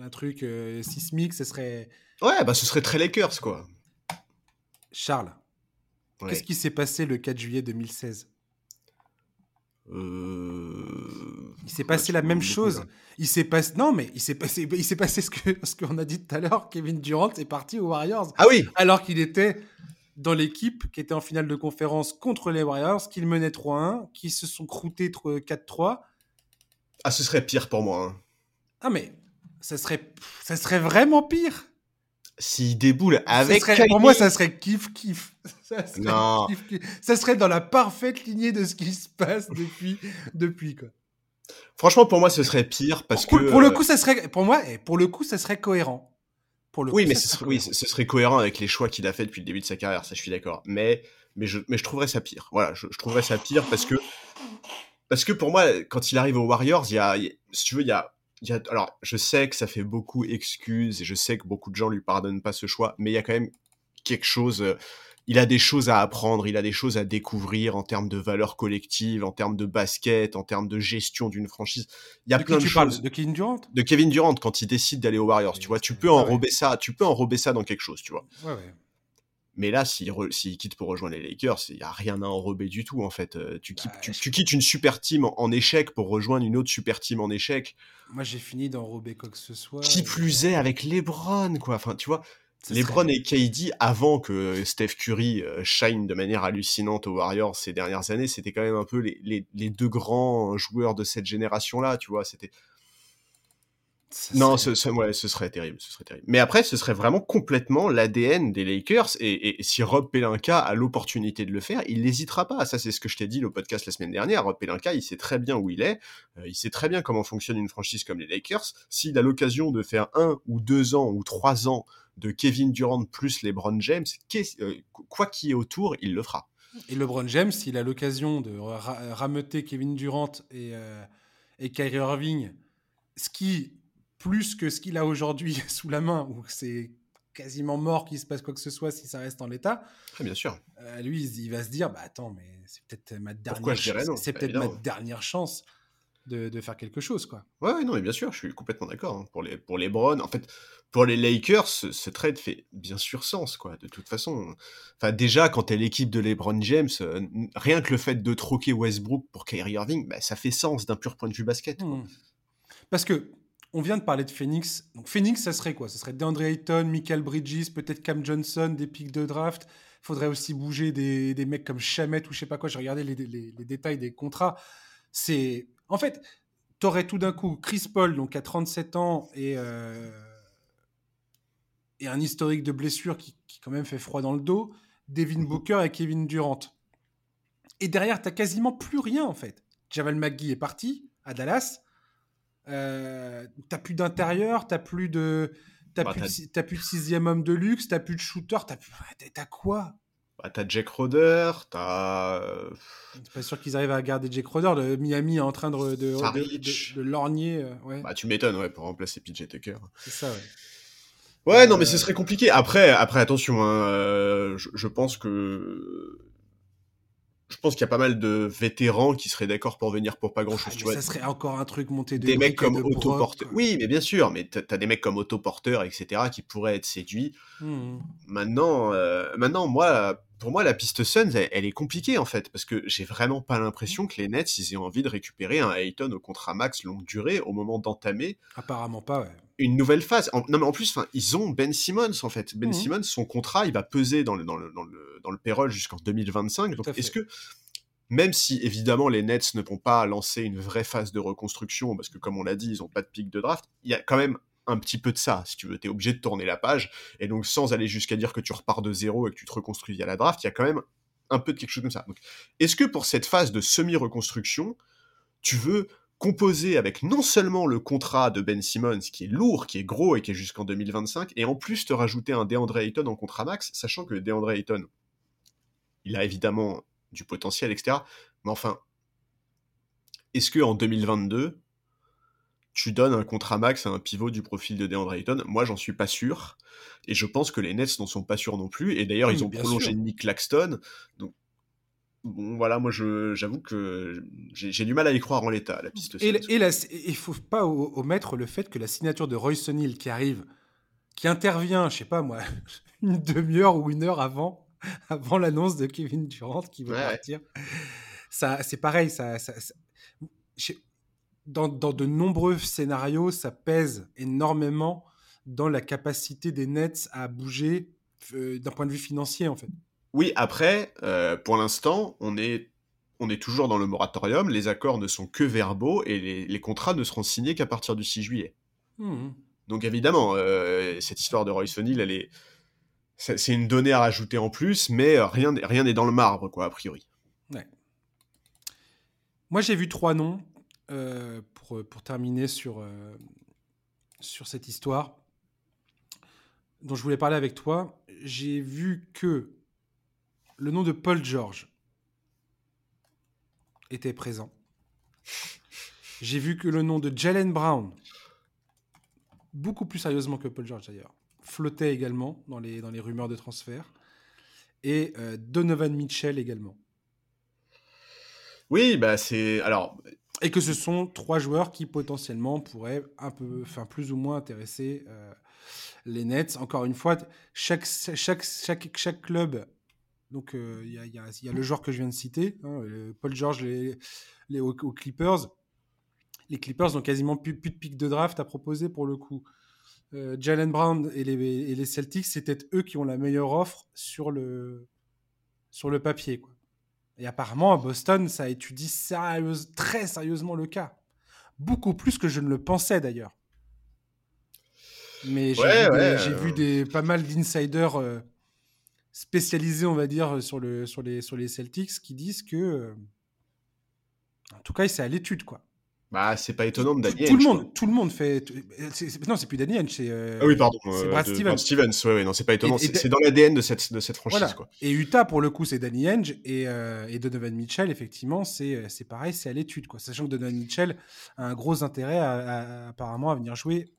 un truc euh, sismique, ce serait. Ouais, bah ce serait très Lakers quoi. Charles, qu'est-ce qui s'est passé le 4 juillet 2016 euh, Il s'est passé la même chose. Il s'est passé non mais il s'est passé <laughs> il s'est passé ce que ce qu'on a dit tout à l'heure. Kevin Durant est parti aux Warriors. Ah oui. Alors qu'il était dans l'équipe qui était en finale de conférence contre les Warriors, qu'ils menaient 3-1, qui se sont croûtés 4-3. Ah ce serait pire pour moi. Hein. Ah mais ça serait ça serait vraiment pire s'il déboule avec. pour moi, ça serait kiff kiff. Ça serait non. Ça serait dans la parfaite lignée de ce qui se passe depuis, <laughs> depuis quoi. Franchement, pour moi, ce serait pire parce que. Pour le euh, coup, ça serait, pour moi, pour le coup, ça serait cohérent. Pour le oui, mais ce serait, oui, ce serait cohérent avec les choix qu'il a fait depuis le début de sa carrière. Ça, je suis d'accord. Mais, mais je, mais je trouverais ça pire. Voilà, je, trouverais ça pire parce que, parce que pour moi, quand il arrive aux Warriors, il y a, si tu veux, il y a alors, je sais que ça fait beaucoup excuses et je sais que beaucoup de gens lui pardonnent pas ce choix, mais il y a quand même quelque chose. Euh, il a des choses à apprendre, il a des choses à découvrir en termes de valeurs collectives, en termes de basket, en termes de gestion d'une franchise. Il y a de plein de tu choses. de Kevin Durant? De Kevin Durant quand il décide d'aller aux Warriors, tu vois, tu peux enrober ça, tu peux enrober ça dans quelque chose, tu vois. Ouais, ouais. Mais là, s'il, quitte pour rejoindre les Lakers, il n'y a rien à enrober du tout, en fait. Euh, tu, bah, tu, quittes une super team en, échec pour rejoindre une autre super team en échec. Moi, j'ai fini d'enrober quoi que ce soit. Qui plus est avec LeBron, quoi. Enfin, tu vois, LeBron et KD, avant que Steph Curry shine de manière hallucinante aux Warriors ces dernières années, c'était quand même un peu les, les, les deux grands joueurs de cette génération-là, tu vois. C'était non, ce, serait terrible, ce serait terrible. Mais après, ce serait vraiment complètement l'ADN des Lakers. Et, si Rob Pelinka a l'opportunité de le faire, il n'hésitera pas. Ça, c'est ce que je t'ai dit au podcast la semaine dernière. Rob Pelinka, il sait très bien où il est. Euh, il sait très bien comment fonctionne une franchise comme les Lakers. S'il a l'occasion de faire un ou deux ans ou trois ans de Kevin Durant plus LeBron James, euh, quoi qu'il y ait autour, il le fera. Et LeBron James, s'il a l'occasion de rameuter Kevin Durant et, euh, et Kyrie Irving, ce qui plus que ce qu'il a aujourd'hui <laughs> sous la main, où c'est quasiment mort qu'il se passe quoi que ce soit si ça reste en l'état. Très bien sûr. Euh, lui, il, va se dire, bah attends, mais c'est peut-être ma dernière. chance. C'est peut-être ma dernière chance de, faire quelque chose, quoi. Ouais, non, mais bien sûr, je suis complètement d'accord. Hein. Pour les pour les Browns, en fait, pour les Lakers, ce, trade fait bien sûr sens, quoi. De toute façon, enfin déjà quand t'es l'équipe de LeBron James, euh, rien que le fait de troquer Westbrook pour Kyrie Irving, bah, ça fait sens d'un pur point de vue basket. Quoi. Hmm. Parce que on vient de parler de Phoenix. Donc Phoenix, ça serait quoi? Ça serait DeAndre Ayton, Michael Bridges, peut-être Cam Johnson, des pics de draft. Il faudrait aussi bouger des, des, mecs comme Chamet ou je sais pas quoi. J'ai regardé les, les, les, détails des contrats. C'est en fait, t'aurais tout d'un coup Chris Paul, donc à 37 ans et euh, et un historique de blessure qui, qui, quand même fait froid dans le dos. Devin Booker et Kevin Durant. Et derrière, t'as quasiment plus rien en fait. Javal McGee est parti à Dallas. Euh, t'as plus d'intérieur, t'as plus de. T'as bah, plus, de, plus de sixième homme de luxe, t'as plus de shooter, t'as plus... T'as quoi? Bah, T'as Jack Roder, t'as. C'est pas sûr qu'ils arrivent à garder Jack Roder. Le Miami est en train de, de, de, lorgner. Euh, ouais. Bah, tu m'étonnes, ouais, pour remplacer PJ Tucker. C'est ça, ouais. Ouais, non, mais ce euh, serait compliqué. Après, après attention, hein, je, je, pense que je pense qu'il y a pas mal de vétérans qui seraient d'accord pour venir pour pas grand chose. Ah, tu vois. Ça serait encore un truc monté de Des mecs comme Otto Porter. Oui, mais bien sûr, mais t'as des mecs comme Otto Porter, etc., qui pourraient être séduits. Mmh. Maintenant, euh, maintenant, moi, pour moi, la piste Suns, elle, est compliquée en fait, parce que j'ai vraiment pas l'impression que les Nets, ils aient envie de récupérer un Ayton au contrat max longue durée au moment d'entamer. Apparemment pas, ouais une nouvelle phase. non, mais en plus, ils ont Ben Simmons, en fait. Ben mmh Simmons, son contrat, il va peser dans le, dans le, dans le, dans le payroll jusqu'en 2025. Donc, est-ce que, même si, évidemment, les Nets ne vont pas lancer une vraie phase de reconstruction, parce que, comme on l'a dit, ils n'ont pas de pic de draft, il y a quand même un petit peu de ça, si tu veux. Tu es obligé de tourner la page. Et donc, sans aller jusqu'à dire que tu repars de zéro et que tu te reconstruis via la draft, il y a quand même un peu de quelque chose comme ça. Donc, est-ce que pour cette phase de semi-reconstruction, tu veux composé avec non seulement le contrat de Ben Simmons, qui est lourd, qui est gros et qui est jusqu'en 2025, et en plus te rajouter un DeAndre Ayton en contrat max, sachant que DeAndre Ayton, il a évidemment du potentiel, etc. Mais enfin, est-ce que en 2022, tu donnes un contrat max à un pivot du profil de DeAndre Ayton? Moi, j'en suis pas sûr. Et je pense que les Nets n'en sont pas sûrs non plus. Et d'ailleurs, ils ont prolongé Nick Claxton. Donc, bon, voilà, moi, j'avoue que j'ai du mal à y croire en l'état, la piste. Et, il faut pas omettre le fait que la signature de Royce O'Neill qui arrive, qui intervient, je sais pas moi, <laughs> une demi-heure ou une heure avant, avant l'annonce de Kevin Durant qui va partir. Ça, c'est pareil, ça, ça, dans, dans, de nombreux scénarios, ça pèse énormément dans la capacité des Nets à bouger euh, d'un point de vue financier, en fait. Oui, après, euh, pour l'instant, on est, on est toujours dans le moratorium, les accords ne sont que verbaux et les, contrats ne seront signés qu'à partir du 6 juillet. Mmh. Donc évidemment, euh, cette histoire de Royce O'Neill, elle est, c'est une donnée à rajouter en plus, mais rien rien n'est dans le marbre, quoi, a priori. Moi, j'ai vu trois noms euh, pour, pour terminer sur, sur cette histoire dont je voulais parler avec toi. J'ai vu que le nom de Paul George était présent. J'ai vu que le nom de Jalen Brown, beaucoup plus sérieusement que Paul George d'ailleurs, flottait également dans les, dans les rumeurs de transfert. Et euh, Donovan Mitchell également. Oui, bah c'est. Alors. Et que ce sont trois joueurs qui potentiellement pourraient un peu, enfin plus ou moins intéresser euh, les Nets. Encore une fois, chaque, chaque, chaque, chaque club donc, euh, il y, a, le joueur que je viens de citer, hein, Paul George les, les, aux, Clippers. Les Clippers n'ont quasiment plus, plus, de pic de draft à proposer pour le coup. Euh, Jalen Brown et les, et les Celtics, c'est peut-être eux qui ont la meilleure offre sur le, sur le papier. Quoi. Et apparemment, à Boston, ça étudie sérieuse, très sérieusement le cas. Beaucoup plus que je ne le pensais d'ailleurs. Mais j'ai vu, des, pas mal d'insiders euh, spécialisés, on va dire, sur, le, sur, les, sur les Celtics qui disent que. Euh, en tout cas, c'est à l'étude, quoi. Bah, c'est pas étonnant de Danny tout, le monde, tout le monde fait. non, c'est plus Danny c'est. Euh, ah oui, pardon. C'est euh, Brad Stevens. Stevens. Ouais, ouais, non, c'est pas étonnant. C'est dans l'ADN de cette, de cette franchise, quoi. Et Utah, pour le coup, c'est Danny Henge. Et, et Donovan Mitchell, effectivement, c'est pareil, c'est à l'étude, quoi. Sachant que Donovan Mitchell a un gros intérêt, apparemment, à venir jouer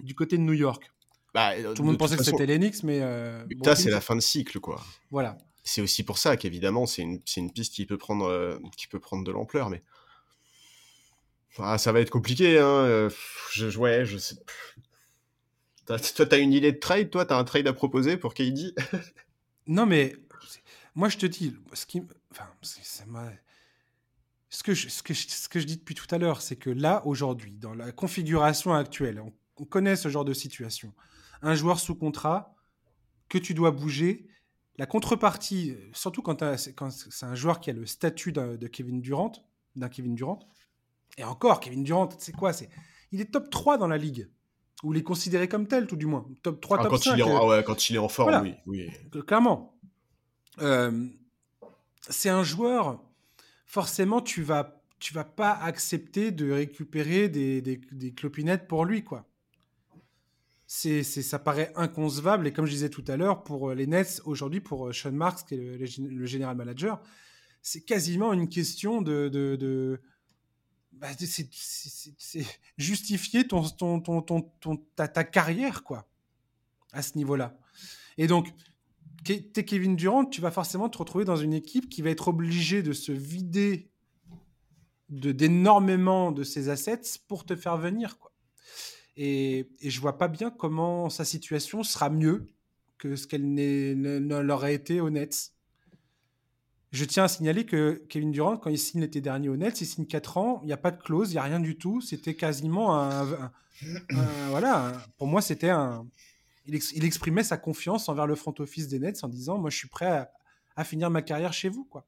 du côté de New York. Bah, euh, Tout le monde pensait que c'était l'Enix, mais. Euh, c'est la fin de cycle, quoi. Voilà. C'est aussi pour ça qu'évidemment, c'est une, une, piste qui peut prendre, euh, qui peut prendre de l'ampleur, mais. Ah, ça va être compliqué, hein. Euh, je, ouais, je sais. Toi, t'as une idée de trade, toi? T'as un trade à proposer pour KD <laughs> Non, mais moi, je te dis, ce qui. Enfin, ça m'a. ce que, je, ce, que ce que je dis depuis tout à l'heure, c'est que là, aujourd'hui, dans la configuration actuelle, on, on, connaît ce genre de situation. Un joueur sous contrat, que tu dois bouger, la contrepartie, surtout quand, quand c'est un joueur qui a le statut de Kevin Durant, d'un Kevin Durant, et encore, Kevin Durant, c'est quoi? C'est, Il est top 3 dans la ligue. Ou il est considéré comme tel, tout du moins. Top 3, ah, top quand 5. Il est en, ah ouais, quand il est en forme, oui, oui. Clairement. Euh, c'est un joueur, forcément, tu vas, tu vas pas accepter de récupérer des, des, des clopinettes pour lui, quoi. C'est, ça paraît inconcevable. Et comme je disais tout à l'heure, pour euh, les Nets, aujourd'hui, pour euh, Sean Marks, qui est le, général manager, c'est quasiment une question de, de, de bah, c'est justifier ton, ton, ton, ton ta, ta, carrière, quoi, à ce niveau-là. Et donc, t'es Kevin Durant, tu vas forcément te retrouver dans une équipe qui va être obligée de se vider d'énormément de, ses assets pour te faire venir, quoi. Et, et je vois pas bien comment sa situation sera mieux que ce qu'elle ne l'aurait été au Nets. Je tiens à signaler que Kevin Durant, quand il signe l'été dernier au Nets, il signe 4 ans, il n'y a pas de clause, il n'y a rien du tout. C'était quasiment un. voilà, pour moi, c'était un. Il, exprimait sa confiance envers le front office des Nets en disant Moi, je suis prêt à, finir ma carrière chez vous. quoi.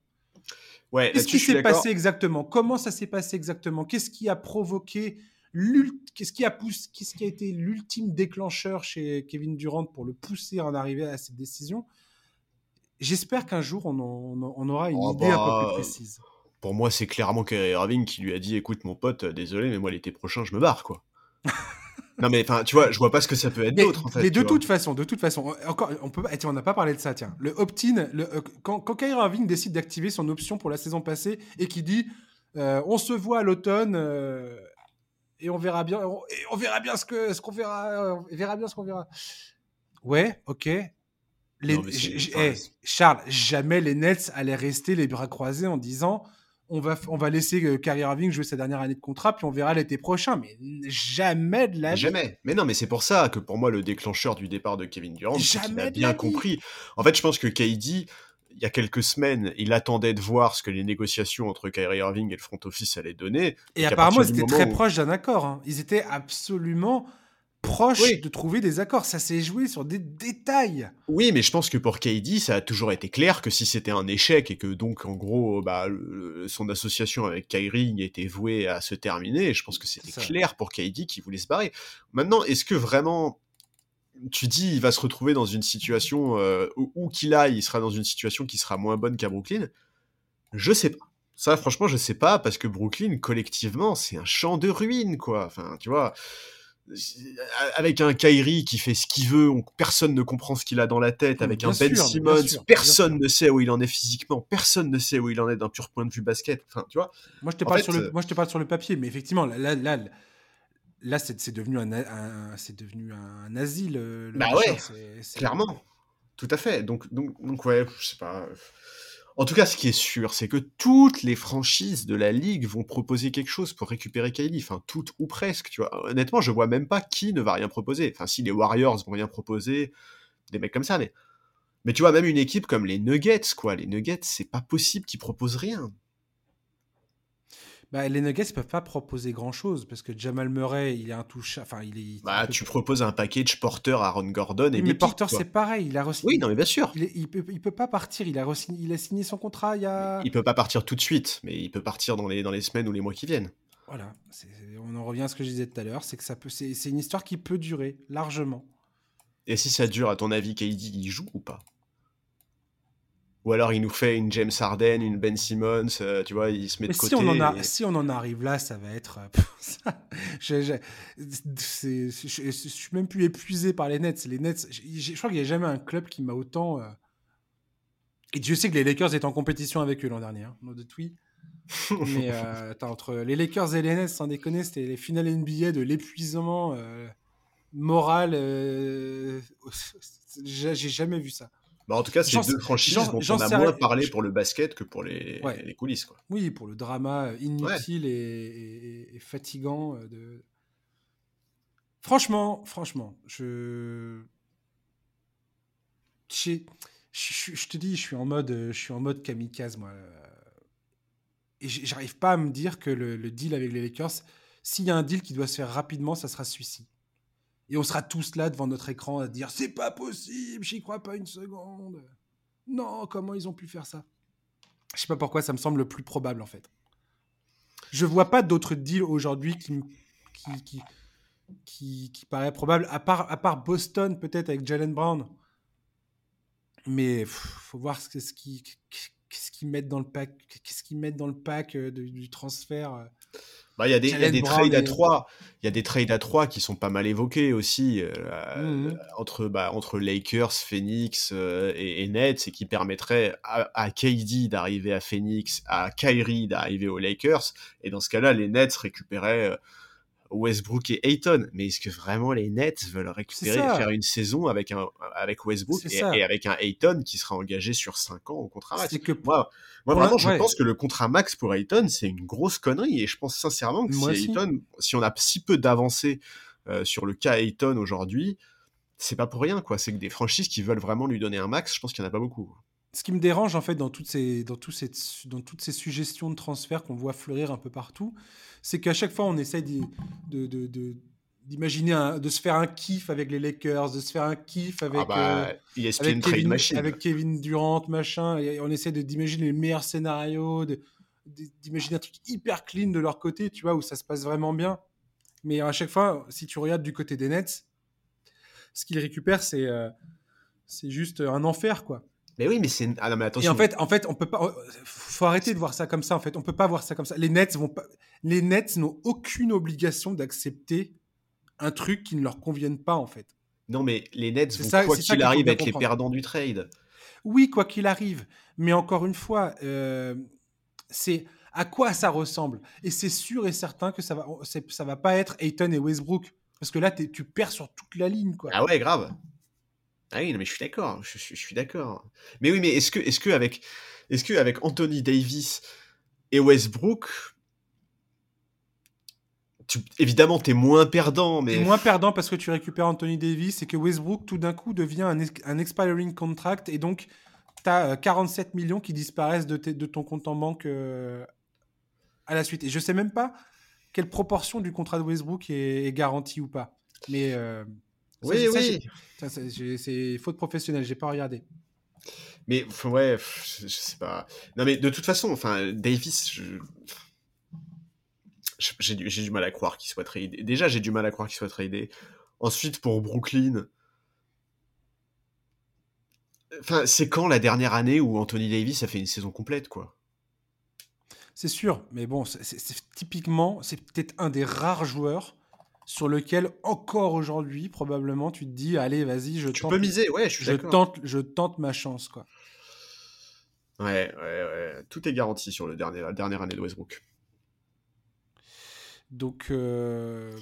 Ouais, Qu'est-ce qui s'est passé exactement? Comment ça s'est passé exactement? Qu'est-ce qui a provoqué Qu'est-ce qui a poussé Qu'est-ce qui a été l'ultime déclencheur chez Kevin Durant pour le pousser à en arriver à cette décision? J'espère qu'un jour, on, on, aura une oh idée un peu plus bah, précise. Pour moi, c'est clairement Kyrie Irving qui lui a dit Écoute, mon pote, désolé, mais moi, l'été prochain, je me barre, quoi. <laughs> non, mais enfin, tu vois, je vois pas ce que ça peut être d'autre, en fait. Mais de toute façon, de toute façon, encore, on peut, on n'a pas parlé de ça, tiens. Le opt-in, euh, quand, quand Kyrie Irving décide d'activer son option pour la saison passée et qui dit euh, On se voit à l'automne. Euh, et on verra bien, on, on verra bien ce que ce qu'on verra, on verra bien ce qu'on verra. Ouais, ok, eh, Charles, jamais les Nets allaient rester les bras croisés en disant on va, on va laisser euh, Kyrie Irving jouer sa dernière année de contrat, puis on verra l'été prochain. Mais jamais de la Jamais. Mais non, mais c'est pour ça que pour moi, le déclencheur du départ de Kevin Durant, c'est qu'il a bien compris. En fait, je pense que KD, il y a quelques semaines, il attendait de voir ce que les négociations entre Kyrie Irving et le front office allaient donner. Et, apparemment, ils étaient très proches d'un accord. Hein. Ils étaient absolument proche de trouver des accords. Ça s'est joué sur des détails. Oui, mais je pense que pour KD, ça a toujours été clair que si c'était un échec et que donc, en gros, bah, son association avec Kyrie était vouée à se terminer, je pense que c'était clair pour KD qui voulait se barrer. Maintenant, est-ce que vraiment tu dis il va se retrouver dans une situation euh, où, qu'il aille, il sera dans une situation qui sera moins bonne qu'à Brooklyn Je sais pas. Ça, franchement, je sais pas parce que Brooklyn, collectivement, c'est un champ de ruines, quoi. Enfin, tu vois avec un Kyrie qui fait ce qu'il veut, personne ne comprend ce qu'il a dans la tête, avec un Ben Simmons, personne ne sait où il en est physiquement, personne ne sait où il en est d'un pur point de vue basket. Enfin, tu vois. Moi, je te parle, sur, le, euh, moi, je te parle sur le papier, mais effectivement, là, là, là, c'est devenu un, c'est devenu un asile. Le bah ouais, clairement. Tout à fait. Donc, donc, donc ouais, je sais pas. En tout cas, ce qui est sûr, c'est que toutes les franchises de la ligue vont proposer quelque chose pour récupérer Kylie. Enfin, toutes ou presque, tu vois. Honnêtement, je vois même pas qui ne va rien proposer. Enfin, si les Warriors vont rien proposer, des mecs comme ça, mais. Mais tu vois, même une équipe comme les Nuggets, quoi. Les Nuggets, c'est pas possible qu'ils proposent rien. Bah, les Nuggets peuvent pas proposer grand chose parce que Jamal Murray, il est intouchable. Enfin, il est. Bah, tu proposes un package porteur à Ron Gordon et Mais porteur, c'est pareil. Il a Oui, non, mais bien sûr. Il, il, peut, il peut pas partir. Il a, il a signé son contrat il y a. Il peut pas partir tout de suite, mais il peut partir dans les, dans les semaines ou les mois qui viennent. Voilà. On en revient à ce que je disais tout à l'heure, c'est que ça peut, c'est une histoire qui peut durer largement. Et si ça dure, à ton avis, KD il joue ou pas? Ou alors il nous fait une James Harden, une Ben Simmons, euh, tu vois, il se met de côté. Si on, en a, si on en arrive là, ça va être. Euh, <laughs> je, je, suis même plus épuisé par les Nets. Les Nets, je, crois qu'il n'y a jamais un club qui m'a autant. Euh, et Dieu sait que les Lakers étaient en compétition avec eux l'an dernier, hein, de oui. <laughs> Mais entre les Lakers et les Nets, sans déconner, c'était les finales NBA de l'épuisement moral. <laughs> J'ai jamais vu ça. Bah en tout cas, c'est deux franchises dont on a moins parlé pour le basket que pour les, les coulisses. Quoi. Oui, pour le drama inutile et, fatigant. Euh, de... Franchement, franchement, je... Je, je... te dis, je suis en mode, je suis en mode kamikaze, moi. et j'arrive pas à me dire que le, deal avec les Lakers, s'il y a un deal qui doit se faire rapidement, ça sera celui-ci. Et on sera tous là devant notre écran à dire c'est pas possible, j'y crois pas une seconde. Non, comment ils ont pu faire ça? Je sais pas pourquoi, ça me semble le plus probable en fait. Je vois pas d'autres deals aujourd'hui qui, qui, qui, qui, paraît probable, à part, à part Boston peut-être avec Jalen Brown. Mais faut voir ce qui qu'est-ce qu'ils mettent dans le pack, qu'est-ce qu'ils mettent dans le pack euh, du transfert. Euh. Bah, il y a des, y a des trades à 3, il y a des trades à 3 qui sont pas mal évoqués aussi euh, mmh entre bah, entre Lakers, Phoenix et, Nets et qui permettraient à, à KD d'arriver à Phoenix, à Kyrie d'arriver aux Lakers et dans ce cas-là les Nets récupéraient Westbrook et Ayton. Mais est-ce que vraiment les Nets veulent récupérer, faire une saison avec, un, avec Westbrook et, avec un Ayton qui sera engagé sur 5 ans au contrat max? Que Moi, moi vraiment, je pense que le contrat max pour Ayton, c'est une grosse connerie. Et je pense sincèrement que si, Ayton, si on a si peu d'avancées euh, sur le cas Ayton aujourd'hui, c'est pas pour rien. quoi. C'est que des franchises qui veulent vraiment lui donner un max, je pense qu'il n'y en a pas beaucoup ce qui me dérange en fait dans toutes ces, dans, ces, dans toutes ces suggestions de transfert qu'on voit fleurir un peu partout, c'est qu'à chaque fois on essaie d'imaginer de, de, se faire un kiff avec les Lakers, de se faire un kiff avec, ah bah, euh, avec, Kevin, avec, Kevin, Durant, machin, et on essaie d'imaginer les meilleurs scénarios, d'imaginer un truc hyper clean de leur côté, tu vois, où ça se passe vraiment bien. Mais à chaque fois, si tu regardes du côté des Nets, ce qu'ils récupèrent, c'est euh, c'est juste un enfer, quoi. Mais oui, mais c'est. Ah non, mais attention. Et en fait, en fait, on peut pas. Faut arrêter de voir ça comme ça. En fait, on peut pas voir ça comme ça. Les Nets vont pas. Les Nets n'ont aucune obligation d'accepter un truc qui ne leur convienne pas, en fait. Non, mais les Nets vont quoi qu'il arrive être les perdants du trade. Oui, quoi qu'il arrive. Mais encore une fois, euh, c'est à quoi ça ressemble? Et c'est sûr et certain que ça va, ça va pas être Ayton et Westbrook. Parce que là, tu perds sur toute la ligne, quoi. Ah ouais, grave. Ah oui, mais je suis d'accord, je, suis d'accord. Mais oui, mais est-ce que, est-ce que avec, est-ce que avec Anthony Davis et Westbrook, tu, évidemment, t'es moins perdant, mais es moins perdant parce que tu récupères Anthony Davis et que Westbrook tout d'un coup devient un, expiring contract et donc tu as 47 millions qui disparaissent de, ton compte en banque euh, à la suite. Et je sais même pas quelle proportion du contrat de Westbrook est, est garantie ou pas. Mais euh, oui, oui. C'est faute professionnelle, j'ai pas regardé. Mais ouais, je, sais pas. Non, mais de toute façon, enfin, Davis, j'ai du, du, mal à croire qu'il soit tradé. Déjà, j'ai du mal à croire qu'il soit tradé. Ensuite, pour Brooklyn, enfin, c'est quand la dernière année où Anthony Davis a fait une saison complète, quoi? C'est sûr, mais bon, c'est typiquement, c'est peut-être un des rares joueurs sur lequel encore aujourd'hui probablement tu te dis allez vas-y je tu peux miser ouais je suis je tente je tente ma chance quoi. Ouais ouais ouais. Tout est garanti sur le dernier la dernière année de Westbrook. Donc euh...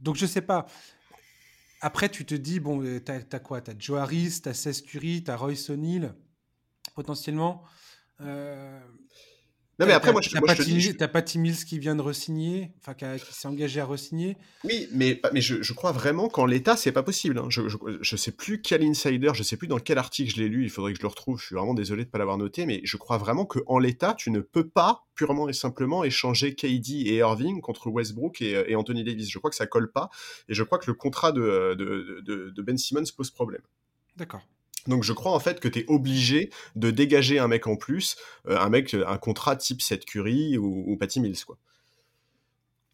donc je sais pas. Après tu te dis bon euh, t'as as quoi? T'as Joe Harris t'as Seth Curry t'as Royce O'Neal potentiellement euh... Non, mais après, moi, je, T'as pas Tim Mills qui vient de resigner, enfin, qui, s'est engagé à resigner? Oui, mais, mais je, je crois vraiment qu'en l'état, c'est pas possible. Hein. Je, je, sais plus quel insider, je sais plus dans quel article je l'ai lu, il faudrait que je le retrouve. Je suis vraiment désolé de pas l'avoir noté, mais je crois vraiment qu'en l'état, tu ne peux pas purement et simplement échanger KD et Irving contre Westbrook et, et, Anthony Davis. Je crois que ça colle pas, et je crois que le contrat de, de, de, de Ben Simmons pose problème. D'accord. Donc je crois en fait que tu es obligé de dégager un mec en plus, euh, un mec, un contrat type Seth Curry ou, ou Patty Mills, quoi.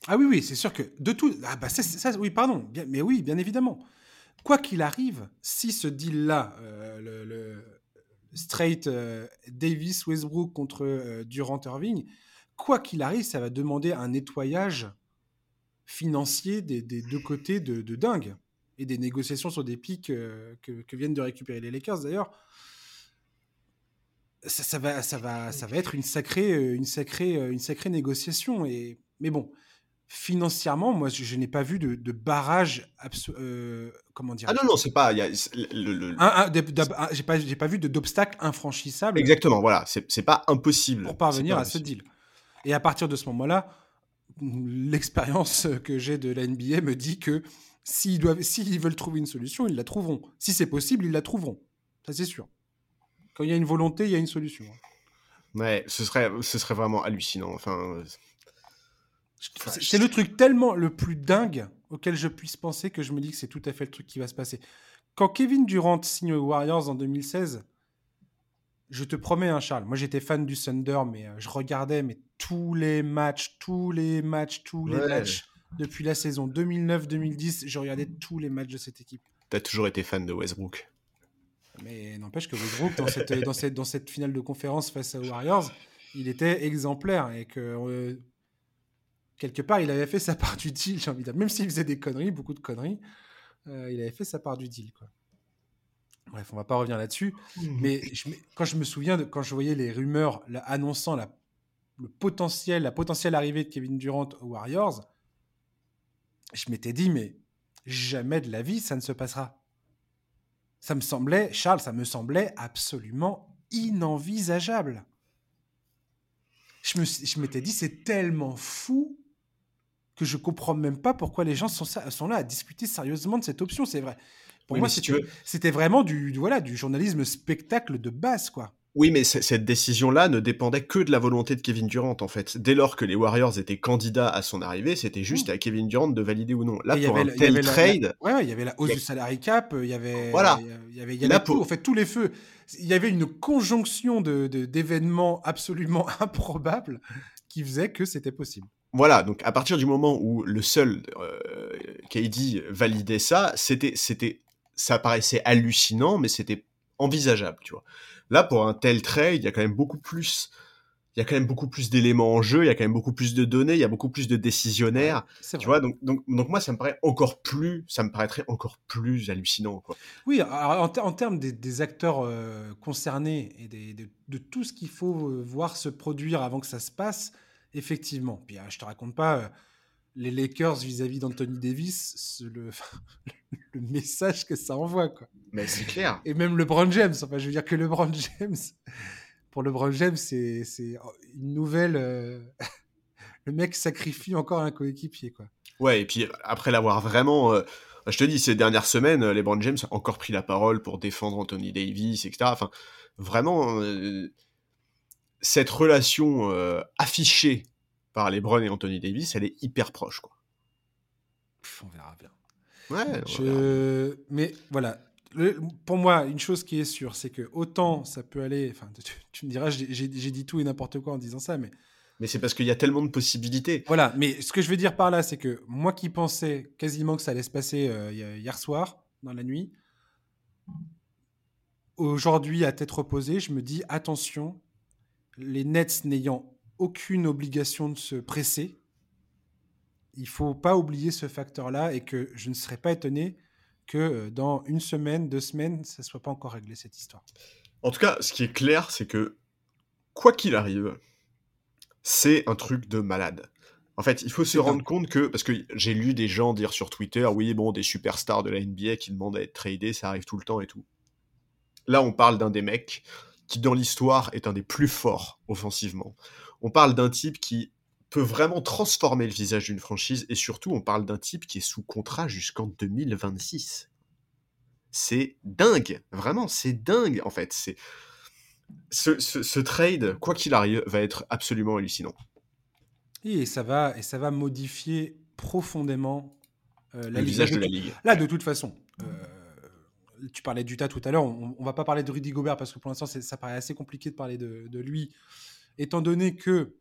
Ah oui, oui, c'est sûr que de tout. Ah bah ça, oui, pardon, bien, mais oui, bien évidemment. Quoi qu'il arrive, si ce deal-là, euh, le, straight euh, Davis Westbrook contre Durant Irving, quoi qu'il arrive, ça va demander un nettoyage financier des, deux côtés de dingue et des négociations sur des pics euh, que, viennent de récupérer les Lakers d'ailleurs. Ça, va, ça, va, ça va être une sacrée, euh, une sacrée, euh, une sacrée négociation. Et, mais bon, financièrement, moi, je, n'ai pas vu de, barrage. comment dire? Ah non, non, c'est pas. J'ai pas, pas vu d'obstacle infranchissable. Exactement, voilà. C'est pas impossible. Pour parvenir à ce deal. Et à partir de ce moment-là, l'expérience que j'ai de la NBA me dit que S'ils, doivent, s'ils veulent trouver une solution, ils la trouveront. Si c'est possible, ils la trouveront. Ça, c'est sûr. Quand il y a une volonté, il y a une solution. Ouais, ce serait, ce serait vraiment hallucinant. Enfin, c'est le truc tellement le plus dingue auquel je puisse penser que je me dis que c'est tout à fait le truc qui va se passer. Quand Kevin Durant signe aux Warriors en 2016, je te promets, hein, Charles, moi j'étais fan du Thunder, mais euh, je regardais mais tous les matchs, tous les matchs, tous les matchs depuis la saison 2009-2010. Je regardais tous les matchs de cette équipe. T'as toujours été fan de Westbrook. Mais n'empêche que Westbrook, dans cette, dans, cette, dans cette finale de conférence face aux Warriors, il était exemplaire et que euh, quelque part, il avait fait sa part du deal, j'ai envie de dire. Même s'il faisait des conneries, beaucoup de conneries, euh, il avait fait sa part du deal. Quoi. Bref, on va pas revenir là-dessus. Mmh. Mais quand je me souviens de quand je voyais les rumeurs annonçant la, le potentiel, la potentielle arrivée de Kevin Durant aux Warriors, je m'étais dit, mais jamais de la vie, ça ne se passera. Ça me semblait, Charles, ça me semblait absolument inenvisageable. Je m'étais dit, c'est tellement fou que je comprends même pas pourquoi les gens sont, sont là à discuter sérieusement de cette option. C'est vrai. Pour moi, c'était vraiment du, voilà, du journalisme spectacle de base, quoi. Oui, mais cette décision-là ne dépendait que de la volonté de Kevin Durant, en fait. Dès lors que les Warriors étaient candidats à son arrivée, c'était juste mmh. à Kevin Durant de valider ou non. Là, pour un tel trade... ouais, il y avait la hausse du salary cap, il y avait... Voilà. Il y avait, il y avait tout, en fait, tous les feux. Il y avait une conjonction d'événements de, absolument <laughs> improbables qui faisait que c'était possible. Voilà, donc à partir du moment où le seul euh, KD validait ça, c'était, c'était, ça paraissait hallucinant, mais c'était envisageable, tu vois. Là, pour un tel trade, il y a quand même beaucoup plus, il y a quand même beaucoup plus d'éléments en jeu, il y a quand même beaucoup plus de données, il y a beaucoup plus de décisionnaires, tu vois. Donc, donc, donc moi, ça me paraît encore plus, ça me paraîtrait encore plus hallucinant, quoi. Oui, en, termes des, acteurs euh, concernés et de, de, tout ce qu'il faut euh, voir se produire avant que ça se passe, effectivement. Puis, je te raconte pas les Lakers vis-à-vis d'Anthony Davis, le, <laughs> le, message que ça envoie. Quoi. Mais c'est clair. Et même LeBron James. Enfin, je veux dire que LeBron <laughs> James, pour LeBron James, c'est une nouvelle. Euh, <laughs> le mec sacrifie encore un coéquipier. Quoi. Ouais, et puis après l'avoir vraiment. Euh, je te dis, ces dernières semaines, LeBron James a encore pris la parole pour défendre Anthony Davis, etc. Enfin, vraiment, euh, cette relation affichée par LeBron et Anthony Davis, elle est hyper proche. Quoi. on verra bien. Ouais, Mais voilà, pour moi, une chose qui est sûre, c'est que autant ça peut aller. Enfin, tu, me diras, j'ai dit tout et n'importe quoi en disant ça, mais. Mais c'est parce qu'il y a tellement de possibilités. Voilà, mais ce que je veux dire par là, c'est que moi qui pensais quasiment que ça allait se passer euh, hier soir, dans la nuit, aujourd'hui, à tête reposée, je me dis attention, les Nets n'ayant aucune obligation de se presser, il faut pas oublier ce facteur-là et que je ne serais pas étonné que euh, dans une semaine, deux semaines, ça soit pas encore réglé cette histoire. En tout cas, ce qui est clair, c'est que quoi qu'il arrive, c'est un truc de malade. En fait, il faut se rendre compte que, parce que j'ai lu des gens dire sur Twitter, oui, bon, des superstars de la NBA qui demandent à être tradés, ça arrive tout le temps et tout. Là, on parle d'un des mecs qui, dans l'histoire, est un des plus forts offensivement. On parle d'un type qui peut vraiment transformer le visage d'une franchise et surtout on parle d'un type qui est sous contrat jusqu'en 2026. C'est dingue, vraiment, c'est dingue en fait. C'est ce, trade, quoi qu'il arrive, va être absolument hallucinant. Et ça va, et ça va modifier profondément euh, le visage de la ligue. Là, de toute façon, euh, tu parlais d'Utah tout à l'heure. On, ne va pas parler de Rudy Gobert parce que pour l'instant, ça paraît assez compliqué de parler de, de lui, étant donné que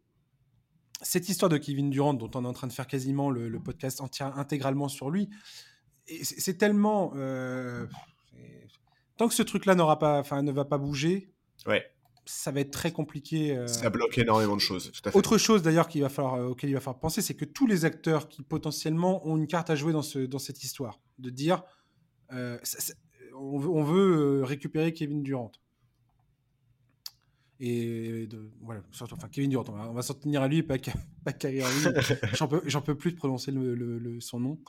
cette histoire de Kevin Durant, dont on est en train de faire quasiment le, podcast entier, intégralement sur lui, c'est tellement. Euh, tant que ce truc-là n'aura pas, enfin, ne va pas bouger, ouais. ça va être très compliqué. Euh. Ça bloque énormément de choses. Autre chose d'ailleurs qu'il va falloir, euh, auquel il va falloir penser, c'est que tous les acteurs qui potentiellement ont une carte à jouer dans, ce, dans cette histoire, de dire, on veut, on veut récupérer Kevin Durant et de, voilà, surtout, enfin Kevin Durant, on va, s'en tenir à lui, pas, <laughs> pas Kyrie <laughs> j'en peux, j'en peux plus de prononcer le, le, son nom.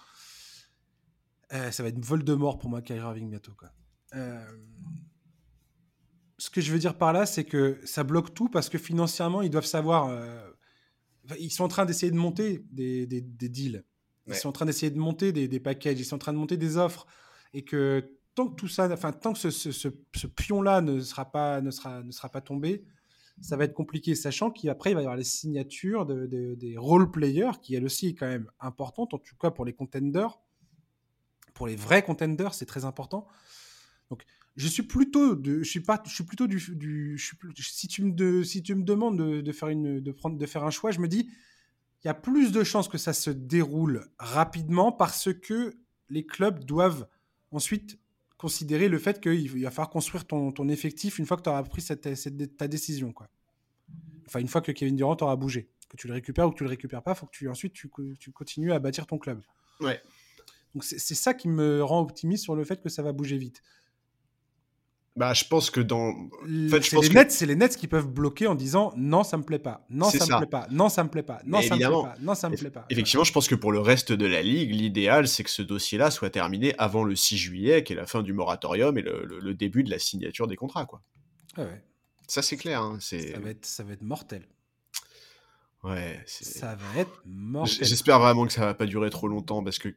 Euh, ça va être vol de mort pour moi, Kyrie Irving bientôt. Quoi. Euh, ce que je veux dire par là, c'est que ça bloque tout parce que financièrement, ils doivent savoir. Euh, ils sont en train d'essayer de monter des, des, des deals. Ils sont en train d'essayer de monter des, des packages. Ils sont en train de monter des offres. Et que tant que tout ça, enfin, tant que ce, ce, pion-là ne sera pas, ne sera, ne sera pas tombé, ça va être compliqué, sachant qu'après, il va y avoir les signatures de, des role players, qui elle aussi est quand même importante, en tout cas pour les contenders. Pour les vrais contenders, c'est très important. Donc, je suis plutôt de, je suis pas, je suis plutôt du, je suis, si tu me si tu me demandes de, de, faire une, de prendre, de faire un choix, je me dis, il y a plus de chances que ça se déroule rapidement parce que les clubs doivent ensuite considérer le fait qu'il va falloir construire ton, ton, effectif une fois que tu auras pris cette, cette, ta décision. Quoi. Enfin, une fois que Kevin Durant aura bougé. Que tu le récupères ou que tu le récupères pas, il faut que tu, ensuite tu, tu, continues à bâtir ton club. Ouais. Donc c'est ça qui me rend optimiste sur le fait que ça va bouger vite. Bah, je pense que dans. En fait, c'est les, que... Nets, les Nets qui peuvent bloquer en disant non, ça me plaît pas, non, ça, me plaît pas, non, ça me plaît pas, non, ça me plaît pas, non, ça me plaît pas. Effectivement, je pense que pour le reste de la ligue, l'idéal, c'est que ce dossier-là soit terminé avant le 6 juillet, qui est la fin du moratorium et le, le, début de la signature des contrats, quoi. Ah ouais. Ça, c'est clair. Hein, ça, va être, ça va être mortel. Ouais. Ça va être mortel. J'espère vraiment que ça va pas durer trop longtemps parce que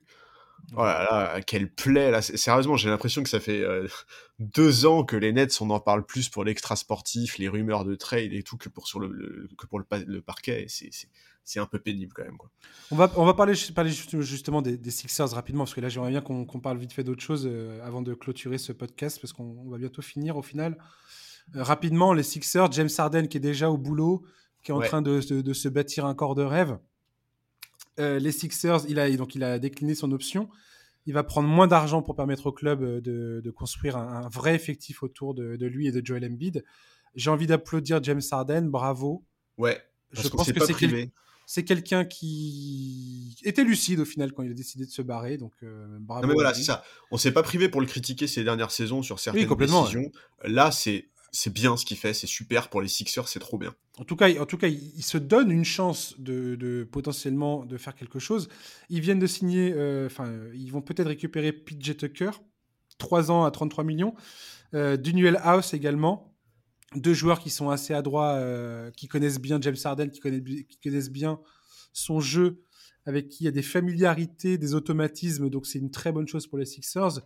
Oh là là, quelle plaie là. Sérieusement, j'ai l'impression que ça fait euh, <laughs> deux ans que les Nets, on en parle plus pour l'extra sportif, les rumeurs de trade et tout que pour sur le, que pour le, le parquet. C'est un peu pénible quand même. Quoi. On va on va parler, parler justement des, Sixers rapidement parce que là j'aimerais bien qu'on parle vite fait d'autre chose euh, avant de clôturer ce podcast parce qu'on va bientôt finir au final. Euh, rapidement, les Sixers, James Harden qui est déjà au boulot, qui est en train de, de, se bâtir un corps de rêve. Euh, les Sixers, il a, donc il a décliné son option. Il va prendre moins d'argent pour permettre au club euh, de, construire un, vrai effectif autour de, lui et de Joel Embiid. J'ai envie d'applaudir James Harden, bravo. Ouais, je pense que c'est quelqu'un qui était lucide au final quand il a décidé de se barrer. Donc, euh, bravo. Non mais voilà, c'est ça. On s'est pas privé pour le critiquer ces dernières saisons sur certaines décisions. Là, c'est c'est bien ce qu'il fait, c'est super pour les Sixers, c'est trop bien. En tout cas, en il, se donne une chance de, potentiellement de faire quelque chose. Ils viennent de signer, euh, enfin, ils vont peut-être récupérer PJ Tucker, 3 ans à 33 millions, euh, Dunuel House également, deux joueurs qui sont assez adroits, euh, qui connaissent bien James Harden, qui connaissent bien son jeu avec qui il y a des familiarités, des automatismes, donc c'est une très bonne chose pour les Sixers.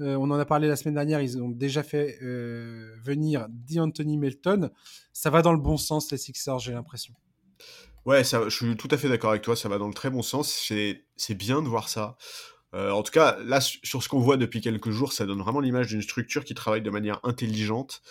Euh, on en a parlé la semaine dernière, ils ont déjà fait euh, venir D'Anthony Melton. Ça va dans le bon sens, les Sixers, j'ai l'impression. Ouais, je suis tout à fait d'accord avec toi, ça va dans le très bon sens. C'est bien de voir ça. Euh, en tout cas, là, sur ce qu'on voit depuis quelques jours, ça donne vraiment l'image d'une structure qui travaille de manière intelligente,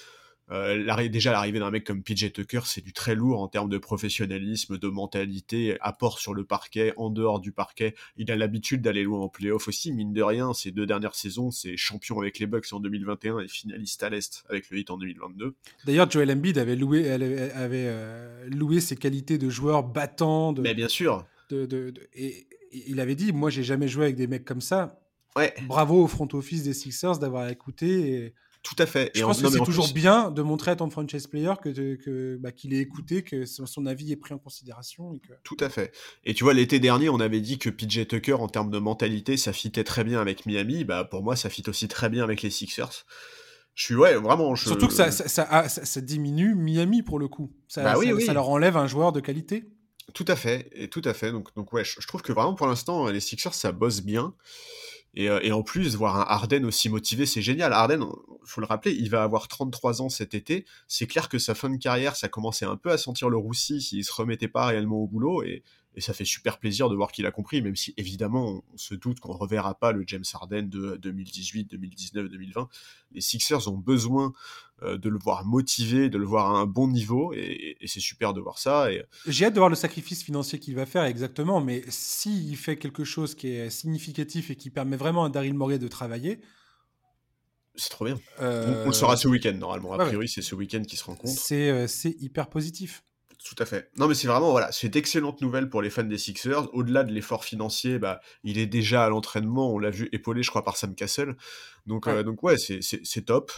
euh, déjà, l'arrivée d'un mec comme PJ Tucker, c'est du très lourd en termes de professionnalisme, de mentalité, apport sur le parquet, en dehors du parquet. Il a l'habitude d'aller loin en playoff aussi, mine de rien. Ces deux dernières saisons, c'est champion avec les Bucks en 2021 et finaliste à l'Est avec le Heat en 2022. D'ailleurs, Joel Embiid avait loué, avait, euh, loué ses qualités de joueur battant. Mais bien sûr. De, de, et, il avait dit, moi, j'ai jamais joué avec des mecs comme ça. Ouais. Bravo au front office des Sixers d'avoir écouté. Et tout à fait. Je pense que c'est toujours bien de montrer à ton franchise player que, que bah, qu'il est écouté, que son, avis est pris en considération. Et que... Tout à fait. Et tu vois, l'été dernier, on avait dit que PJ Tucker, en termes de mentalité, ça fitait très bien avec Miami. Bah, pour moi, ça fit aussi très bien avec les Sixers. Je suis, ouais, vraiment. Surtout que ça, ça, ça, diminue Miami pour le coup. Ça, bah ça, leur enlève un joueur de qualité. Tout à fait. Et tout à fait. Donc, donc ouais, je, je trouve que vraiment pour l'instant, les Sixers, ça bosse bien. Euh, et, en plus, voir un Harden aussi motivé, c'est génial. Harden, faut le rappeler, il va avoir 33 ans cet été. C'est clair que sa fin de carrière, ça commençait un peu à sentir le roussi s'il se remettait pas réellement au boulot. Et, ça fait super plaisir de voir qu'il a compris, même si évidemment on se doute qu'on ne reverra pas le James Harden de 2018, 2019, 2020. Les Sixers ont besoin de le voir motivé, de le voir à un bon niveau, et, c'est super de voir ça. Et... J'ai hâte de voir le sacrifice financier qu'il va faire exactement, mais s'il fait quelque chose qui est significatif et qui permet vraiment à Daryl Morey de travailler, c'est trop bien. On, le saura ce week-end, normalement. A priori, c'est ce week-end qui se rencontre. Euh, c'est hyper positif. Tout à fait. Non, mais c'est vraiment, voilà, c'est d'excellentes nouvelles pour les fans des Sixers. Au-delà de l'effort financier, bah, il est déjà à l'entraînement, on l'a vu épaulé, je crois, par Sam Cassell. Donc, ouais, euh, donc, ouais c'est top.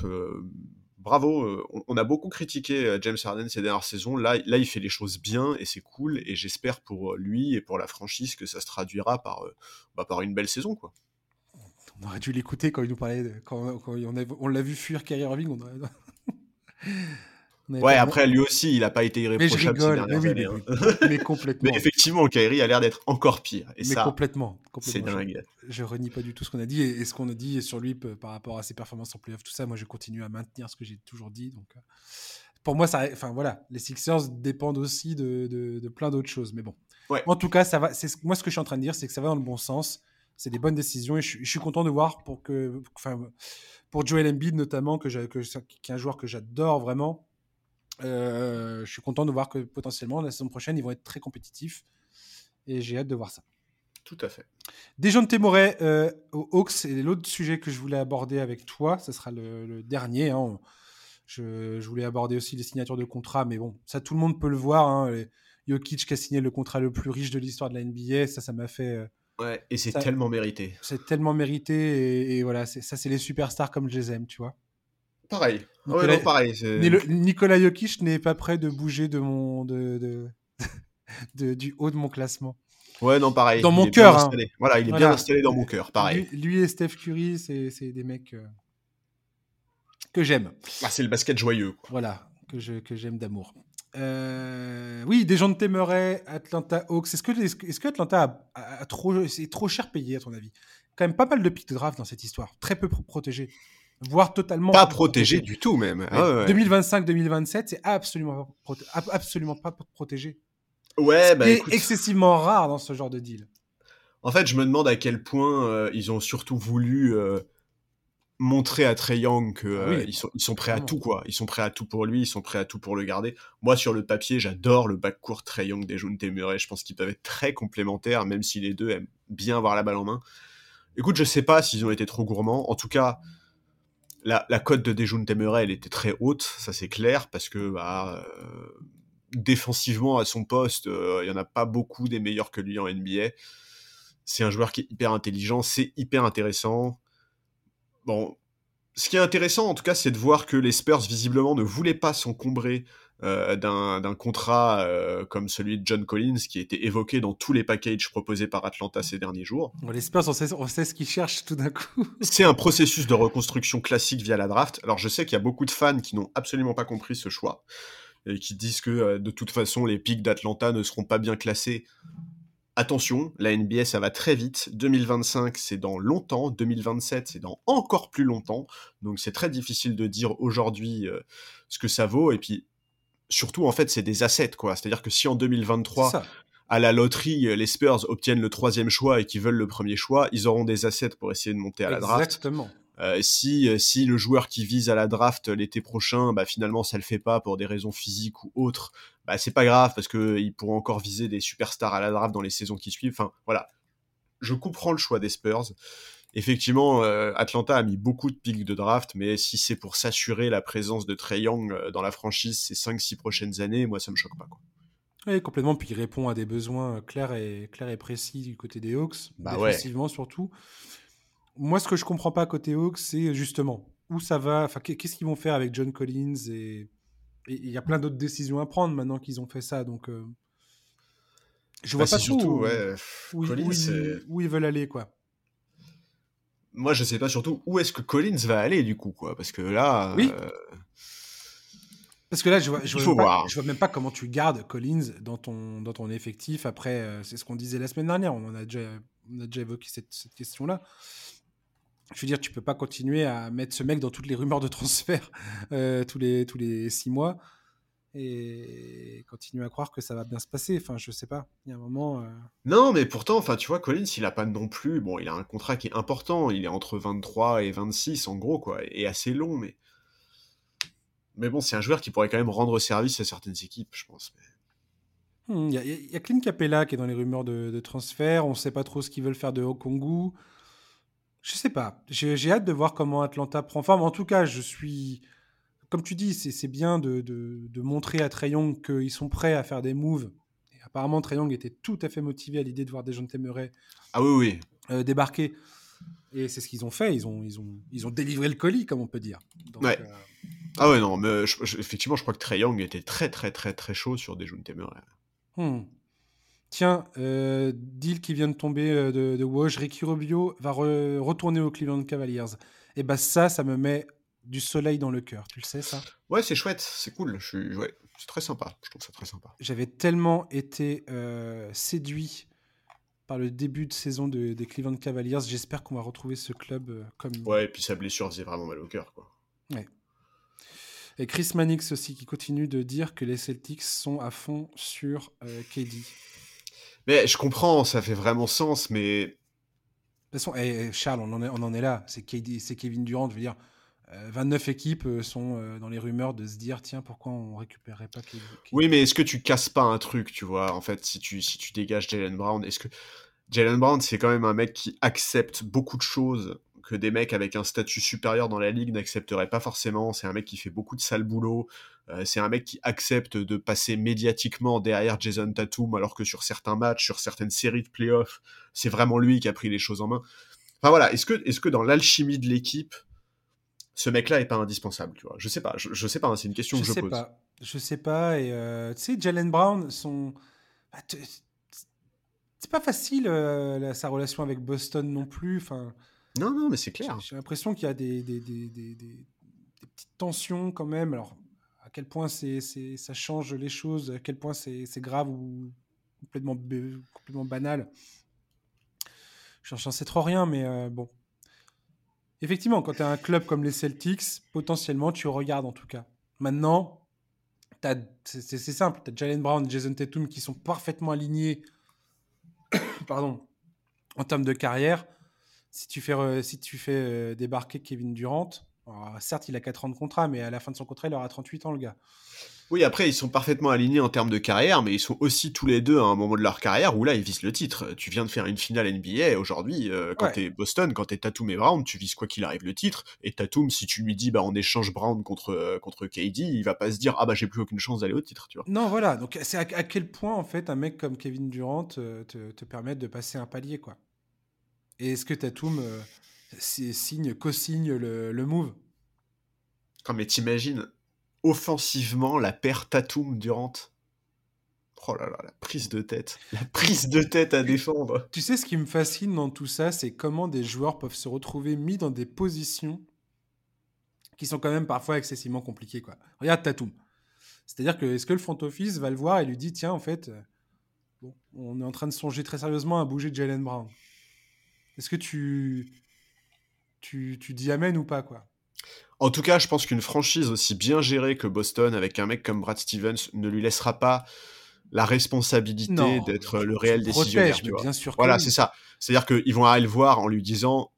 Euh, bravo. Euh, on, a beaucoup critiqué James Harden ces dernières saisons. Là, il fait les choses bien et c'est cool. Et j'espère pour lui et pour la franchise que ça se traduira par, bah, par une belle saison, quoi. On aurait dû l'écouter quand il nous parlait, quand, on, on l'a vu fuir Kyrie Irving. On aurait... <laughs> ouais, après, lui aussi, il n'a pas été irréprochable mais je rigole, mais, hein. mais, <laughs> complètement. mais effectivement, Kairi a l'air d'être encore pire. Et mais ça, complètement. C'est dingue. Je, renie pas du tout ce qu'on a dit. Et, ce qu'on a dit sur lui par rapport à ses performances en playoff, tout ça, moi, je continue à maintenir ce que j'ai toujours dit. Donc, euh, pour moi, ça, enfin voilà, les Sixers dépendent aussi de, de, plein d'autres choses. Mais bon, en tout cas, ça va. C'est moi ce que je suis en train de dire, c'est que ça va dans le bon sens. C'est des bonnes décisions et je, suis content de voir pour que, enfin, pour Joel Embiid notamment, que, que qui est un joueur que j'adore vraiment. Euh, je suis content de voir que potentiellement la saison prochaine ils vont être très compétitifs et j'ai hâte de voir ça. Tout à fait. Dejounte Témoret euh, aux Hawks, c'est l'autre sujet que je voulais aborder avec toi. Ce sera le, dernier. Hein. Je, voulais aborder aussi les signatures de contrats, mais bon, ça tout le monde peut le voir. Hein. Jokic qui a signé le contrat le plus riche de l'histoire de la NBA, ça, ça m'a fait. Euh, ouais, et c'est tellement mérité. C'est tellement mérité, et, voilà, ça, c'est les superstars comme je les aime, tu vois. Pareil. Nicolas, pareil. Nicolas Jokic n'est pas prêt de bouger de mon, de, de, <laughs> du haut de mon classement. Ouais, non, pareil. Dans mon cœur. Hein. Voilà, il est bien installé dans mon cœur, pareil. Lui, et Steph Curry, c'est des mecs euh, que j'aime. Ah, c'est le basket joyeux. Voilà, que j'aime que d'amour. Euh, oui, des gens de Temeray, Atlanta Hawks. Est-ce que, est que Atlanta a, trop, c'est trop cher payé à ton avis? Quand même pas mal de pics de draft dans cette histoire, très peu protégé, voire totalement pas protégé, du tout même. 2025-2027, ah c'est absolument absolument pas protégé. Ouais, bah, excessivement rare dans ce genre de deal. En fait, je me demande à quel point euh, ils ont surtout voulu euh, montrer à Trey Young qu'ils ah euh, sont, ils sont prêts à tout, quoi. Ils sont prêts à tout pour lui, ils sont prêts à tout pour le garder. Moi, sur le papier, j'adore le backcourt Trey Young des Jeunes Murray. Je pense qu'ils peuvent être très complémentaires, même si les deux aiment bien avoir la balle en main. Écoute, je sais pas s'ils ont été trop gourmands. En tout cas, la, cote de Dejun Temeray, était très haute, ça c'est clair, parce que bah, défensivement à son poste, euh, il y en a pas beaucoup des meilleurs que lui en NBA. C'est un joueur qui est hyper intelligent, c'est hyper intéressant. Bon, ce qui est intéressant en tout cas, c'est de voir que les Spurs visiblement ne voulaient pas s'encombrer euh, d'un contrat euh, comme celui de John Collins qui a été évoqué dans tous les packages proposés par Atlanta ces derniers jours. les Spurs, on sait, on sait ce qu'ils cherchent tout d'un coup. <laughs> C'est un processus de reconstruction classique via la draft. Alors je sais qu'il y a beaucoup de fans qui n'ont absolument pas compris ce choix et qui disent que euh, de toute façon les pics d'Atlanta ne seront pas bien classés. Attention, la NBA ça va très vite. 2025 c'est dans longtemps, 2027 c'est dans encore plus longtemps. Donc c'est très difficile de dire aujourd'hui ce que ça vaut. Et puis surtout en fait c'est des assets quoi. C'est-à-dire que si en 2023 à la loterie, les Spurs obtiennent le troisième choix et qu'ils veulent le premier choix, ils auront des assets pour essayer de monter à la draft. Exactement. Euh, si, euh, si le joueur qui vise à la draft l'été prochain, bah, finalement ça le fait pas pour des raisons physiques ou autres, bah, c'est pas grave parce qu'il pourra encore viser des superstars à la draft dans les saisons qui suivent. Enfin voilà, je comprends le choix des Spurs. Effectivement, euh, Atlanta a mis beaucoup de pics de draft, mais si c'est pour s'assurer la présence de Trey Young dans la franchise ces 5-6 prochaines années, moi ça me choque pas. Quoi. Oui, complètement. Puis il répond à des besoins clairs et, clairs et précis du côté des Hawks, bah défensivement surtout moi, ce que je comprends pas côté Hawks, c'est justement où ça va. Enfin, qu'est-ce qu'ils vont faire avec John Collins et il y a plein d'autres décisions à prendre maintenant qu'ils ont fait ça. Donc, euh, je vois bah, pas surtout où, où, ils, veulent aller, quoi. Moi, je sais pas surtout où est-ce que Collins va aller du coup, quoi, parce que là. Oui. Euh, parce que là, je vois, je vois, pas, je vois même pas comment tu gardes Collins dans ton, dans ton effectif. Après, euh, c'est ce qu'on disait la semaine dernière. On a déjà, on a déjà évoqué cette, cette question-là je veux dire, tu peux pas continuer à mettre ce mec dans toutes les rumeurs de transfert euh, tous, les, tous les six mois et continuer à croire que ça va bien se passer. Enfin, je sais pas. Il y a un moment. Euh non, mais pourtant, enfin, tu vois, Collins, il a pas non plus. Bon, il a un contrat qui est important. Il est entre 23 et 26, en gros, quoi, et assez long, mais. Mais bon, c'est un joueur qui pourrait quand même rendre service à certaines équipes, je pense. Hmm, il y, a Clint Capella qui est dans les rumeurs de, transfert. On sait pas trop ce qu'ils veulent faire de Okongu. Je sais pas. J'ai hâte de voir comment Atlanta prend forme. En tout cas, je suis. Comme tu dis, c'est bien de, de, montrer à Trey Young qu'ils sont prêts à faire des moves. Et apparemment, Trey Young était tout à fait motivé à l'idée de voir des gens de Temeray ah oui, oui. Euh, débarquer. Et c'est ce qu'ils ont fait. Ils ont, ils, ont, ils ont délivré le colis, comme on peut dire. ouais. Euh, ah ouais, non, mais effectivement, je crois que Trey Young était très, très, très, très chaud sur des jeunes Temeray. Hmm. Tiens, euh, deal qui vient de tomber euh, de, de Woj, Ricky Rubio va retourner au Cleveland Cavaliers. Et bah ça, ça me met du soleil dans le cœur. Tu le sais ça? Ouais, c'est chouette, c'est cool. Je suis, ouais, c'est très sympa. Je trouve ça très sympa. J'avais tellement été euh, séduit par le début de saison des Cleveland Cavaliers. J'espère qu'on va retrouver ce club comme. Ouais, et puis sa blessure faisait vraiment mal au cœur, quoi. Ouais. Et Chris Mannix aussi qui continue de dire que les Celtics sont à fond sur euh, KD. Mais je comprends, ça fait vraiment sens, mais. De toute façon, eh, eh, Charles, on en est, on en est là. C'est Kevin Durant, je veux dire. 29 euh, équipes euh, sont dans les rumeurs de se dire tiens pourquoi on récupérerait pas KD. Oui mais est-ce que tu casses pas un truc tu vois? En fait si tu si tu dégages Jalen Brown est-ce que Jalen Brown c'est quand même un mec qui accepte beaucoup de choses que des mecs avec un statut supérieur dans la ligue n'accepteraient pas forcément? C'est un mec qui fait beaucoup de sale boulot. Euh, c'est un mec qui accepte de passer médiatiquement derrière Jason Tatum, alors que sur certains matchs, sur certaines séries de playoffs, c'est vraiment lui qui a pris les choses en main. Enfin voilà, est-ce que, est que dans l'alchimie de l'équipe, ce mec-là est pas indispensable tu vois Je sais pas, je, sais pas, hein, c'est une question que je sais pose. Pas. Je sais pas, et euh, tu sais, Jalen Brown, son. Bah, c'est pas facile euh, sa relation avec Boston non plus. Enfin, non, non, mais c'est clair. J'ai l'impression qu'il y a des, des, des, des, petites tensions quand même. Alors, à quel point c'est, ça change les choses, à quel point c'est, grave ou complètement, complètement banal. Je n'en sais trop rien, mais euh, bon. Effectivement, quand tu as un club comme les Celtics, potentiellement, tu regardes en tout cas. Maintenant, c'est, simple. Tu as Jalen Brown et Jason Tatum qui sont parfaitement alignés <coughs> pardon, en termes de carrière si tu fais, si tu fais euh, débarquer Kevin Durant, certes, il a 4 ans de contrat, mais à la fin de son contrat, il aura 38 ans, le gars. Oui, après, ils sont parfaitement alignés en termes de carrière, mais ils sont aussi tous les deux à un moment de leur carrière où là, ils visent le titre. Tu viens de faire une finale NBA aujourd'hui, euh, quand t'es Boston, quand t'es Tatum et Brown, tu vises quoi qu'il arrive le titre. Et Tatum, si tu lui dis, bah, on échange Brown contre, euh, contre KD, il va pas se dire, ah bah, j'ai plus aucune chance d'aller au titre, tu vois. Non, voilà. Donc, c'est à, quel point, en fait, un mec comme Kevin Durant te, te permet de passer un palier, quoi? Et est-ce que Tatum euh, signe, co-signe le, le move? Quand mais t'imagines offensivement la paire Tatum-Durant Oh là là, la prise de tête. La prise de tête à défendre. Tu sais, ce qui me fascine dans tout ça, c'est comment des joueurs peuvent se retrouver mis dans des positions qui sont quand même parfois excessivement compliquées. Quoi. Regarde Tatum. C'est-à-dire que est-ce que le front office va le voir et lui dit tiens, en fait, euh, bon, on est en train de songer très sérieusement à bouger Jalen Brown. Est-ce que tu, tu, tu dis amen ou pas quoi? En tout cas, je pense qu'une franchise aussi bien gérée que Boston, avec un mec comme Brad Stevens, ne lui laissera pas la responsabilité d'être le réel décisionnaire. Tu vois. Bien sûr voilà, c'est ça. C'est-à-dire qu'ils vont aller le voir en lui disant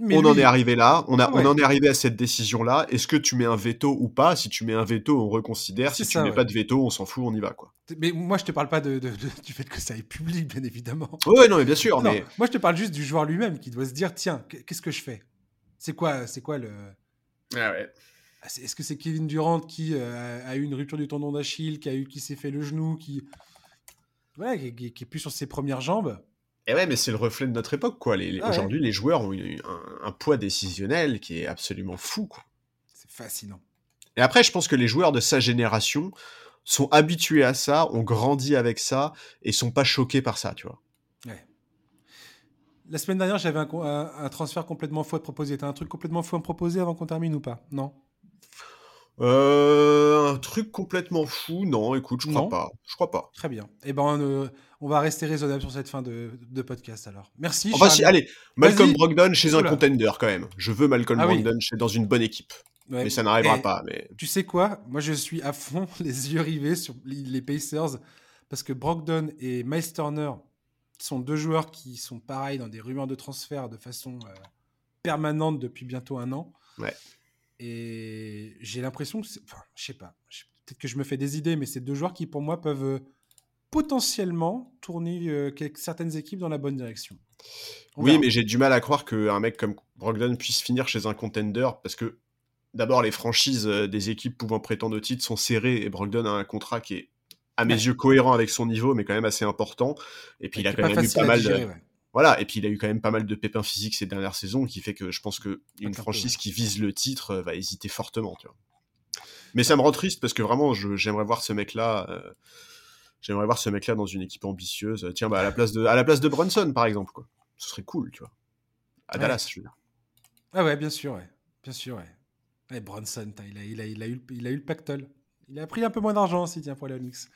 on en est arrivé là, on, a, on en est arrivé à cette décision-là. Est-ce que tu mets un veto ou pas? Si tu mets un veto, on reconsidère. Si tu mets pas de veto, on s'en fout, on y va. quoi. Mais moi, je te parle pas de, du fait que ça est public, bien évidemment. Oui, non, mais bien sûr. mais... Moi, je te parle juste du joueur lui-même qui doit se dire tiens, qu'est-ce que je fais? C'est quoi, c'est quoi le. Ah ouais. Ah, est-ce que c'est Kevin Durant qui euh, a eu une rupture du tendon d'Achille, qui a eu, qui s'est fait le genou, qui, ouais, qui, qui est plus sur ses premières jambes? Et ouais, mais c'est le reflet de notre époque, quoi. Ah aujourd'hui, les joueurs ont un, poids décisionnel qui est absolument fou, quoi. C'est fascinant. Et après, je pense que les joueurs de sa génération sont habitués à ça, ont grandi avec ça, et sont pas choqués par ça, tu vois. Ouais. La semaine dernière, j'avais un, un, transfert complètement fou à te proposer. T'as un truc complètement fou à me proposer avant qu'on termine ou pas? Non? Euh, un truc complètement fou, non, écoute, je crois pas. Je crois pas. Très bien. Eh ben, euh, on va rester raisonnable sur cette fin de, podcast alors. Merci. Si, allez, Malcolm Brogdon chez un contender quand même. Je veux Malcolm ah Brogdon chez, dans une bonne équipe. Mais ça n'arrivera pas. Mais... Tu sais quoi? Moi, je suis à fond <laughs> les yeux rivés sur les Pacers parce que Brogdon et Miles Turner sont deux joueurs qui sont pareils dans des rumeurs de transfert de façon euh, permanente depuis bientôt un an. Ouais. Et j'ai l'impression que, enfin, je sais pas, peut-être que je me fais des idées, mais c'est deux joueurs qui, pour moi, peuvent euh, potentiellement tourner euh, certaines équipes dans la bonne direction. oui, mais j'ai du mal à croire qu'un mec comme Brogdon puisse finir chez un contender parce que d'abord, les franchises des équipes pouvant prétendre au titre sont serrées et Brogdon a un contrat qui est, à mes yeux, cohérent avec son niveau, mais quand même assez important. Et puis, il a quand même eu pas mal de. Voilà, et puis il a eu quand même pas mal de pépins physiques ces dernières saisons, qui fait que je pense qu'une franchise qui vise le titre euh, va hésiter fortement. Tu vois. Mais ça me rend triste parce que vraiment, j'aimerais voir ce mec-là. Euh, j'aimerais voir ce mec-là dans une équipe ambitieuse. Tiens, bah, à la place de, à la place de Brunson, par exemple, quoi. Ce serait cool, tu vois. À Dallas, je veux dire. Ah ouais, bien sûr, ouais. Bien sûr, ouais Brunson, il a, il, a, il, a eu, il a eu le pactole. Il a pris un peu moins d'argent aussi, tiens, pour les Onyx.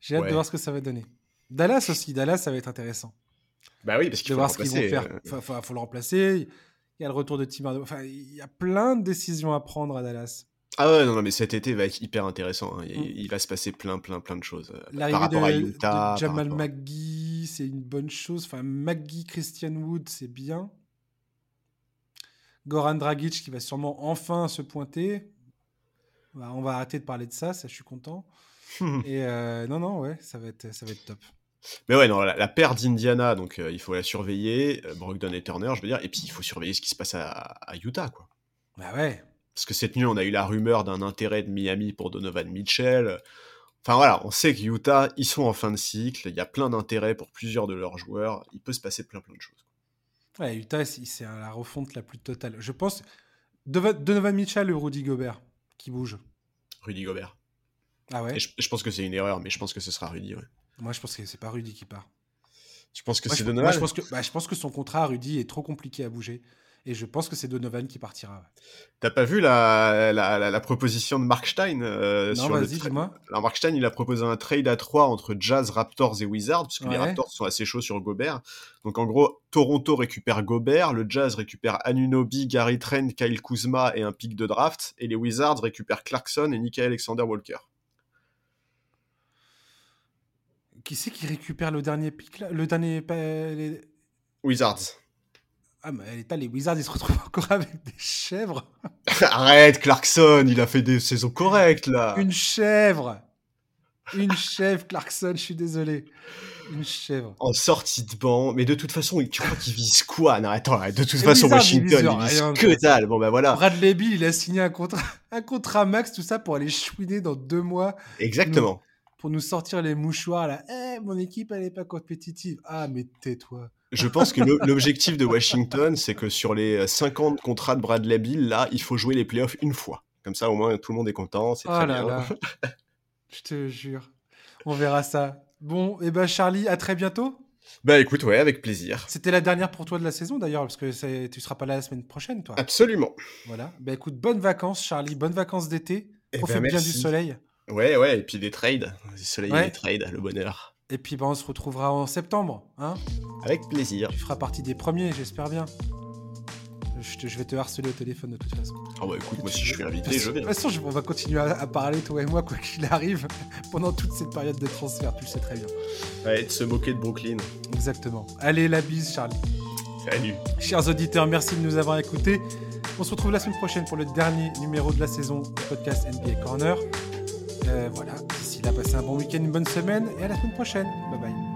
J'ai hâte de voir ce que ça va donner. Dallas aussi, Dallas, ça va être intéressant. Bah oui, parce qu'il faut, voir ce qu'ils vont faire. Euh, faut, le remplacer. Il y a le retour de Tim Hardaway. Enfin, il y a plein de décisions à prendre à Dallas. Ah ouais, non, non mais cet été va être hyper intéressant. Hein. Il, mm. il, va se passer plein, plein, plein de choses. Euh, rapport de, à Utah. De Jamal McGee, c'est une bonne chose. Enfin, McGee, Christian Wood, c'est bien. Goran Dragic qui va sûrement enfin se pointer. Bah, on va arrêter de parler de ça, ça je suis content. <laughs> Et euh, non, non, ouais, ça va être, ça va être top. Mais ouais, non, la, paire d'Indiana, donc euh, il faut la surveiller, Brogdon et Turner, je veux dire, et puis il faut surveiller ce qui se passe à, à Utah, quoi. Bah ouais, parce que cette nuit, on a eu la rumeur d'un intérêt de Miami pour Donovan Mitchell. Enfin voilà, on sait que Utah, ils sont en fin de cycle, il y a plein d'intérêts pour plusieurs de leurs joueurs, il peut se passer plein plein de choses. Ouais, Utah, c'est la refonte la plus totale. Je pense Donovan Mitchell ou Rudy Gobert? Qui bouge. Rudy Gobert. Ah ouais. Je, pense que c'est une erreur, mais je pense que ce sera Rudy. Ouais. Moi, je pense que c'est pas Rudy qui part. Je pense que c'est Donovan. Moi, je pense que, bah, je pense que son contrat, Rudy, est trop compliqué à bouger. Et je pense que c'est Donovan qui partira. T'as pas vu la, la, proposition de Mark Stein euh, Non, vas-y, dis-moi. Alors, Mark Stein, il a proposé un trade à 3 entre Jazz, Raptors et Wizards, parce que les Raptors sont assez chauds sur Gobert. Donc, en gros, Toronto récupère Gobert, le Jazz récupère Anunobi, Gary Trent, Kyle Kuzma et un pic de draft, et les Wizards récupèrent Clarkson et Nicky Alexander Walker. Qui c'est qui récupère le dernier pic là? Le dernier. Wizards. Ah, mais pas les Wizards, ils se retrouvent encore avec des chèvres. <laughs> Arrête, Clarkson, il a fait des saisons correctes, là. Une chèvre. Une chèvre, Clarkson, je suis désolé. Une chèvre. En sortie de banc, mais de toute façon, tu crois qu'il vise quoi? Non, attends, de toute façon, Washington, il vise, que dalle. Bon, ben voilà. Bradley Bill, il a signé un contrat, un contrat max, tout ça, pour aller chouiner dans deux mois. Exactement. Pour nous, sortir les mouchoirs, là. Eh, mon équipe, elle est pas compétitive. Ah, mais tais-toi. Je pense que l'objectif de Washington, c'est que sur les 50 contrats de Bradley Bill, là, il faut jouer les playoffs une fois. Comme ça, au moins, tout le monde est content. C'est très oh bien. <laughs> Je te jure. On verra ça. Bon, et eh ben Charlie, à très bientôt. Bah écoute, ouais, avec plaisir. C'était la dernière pour toi de la saison d'ailleurs, parce que tu seras pas là la semaine prochaine, toi. Absolument. Voilà. Bah écoute, bonnes vacances, Charlie. Bonnes vacances d'été. Eh Profite ben, bien du soleil. Ouais, ouais, et puis des trades. Du soleil et des trades, le bonheur. Et puis bah, on se retrouvera en septembre. Hein Avec plaisir. Tu feras partie des premiers, j'espère bien. Je, vais te harceler au téléphone de toute façon. Ah bah écoute, moi si je suis invité, je vais. De toute façon, on va continuer à, parler, toi et moi, quoi qu'il arrive, <laughs> pendant toute cette période de transfert, tu le sais très bien. Ouais, de se moquer de Brooklyn. Exactement. Allez, la bise, Charlie. Salut. Chers auditeurs, merci de nous avoir écoutés. On se retrouve la semaine prochaine pour le dernier numéro de la saison du podcast NBA Corner. Euh, voilà, d'ici là, passez un bon week-end, une bonne semaine et à la semaine prochaine. Bye bye.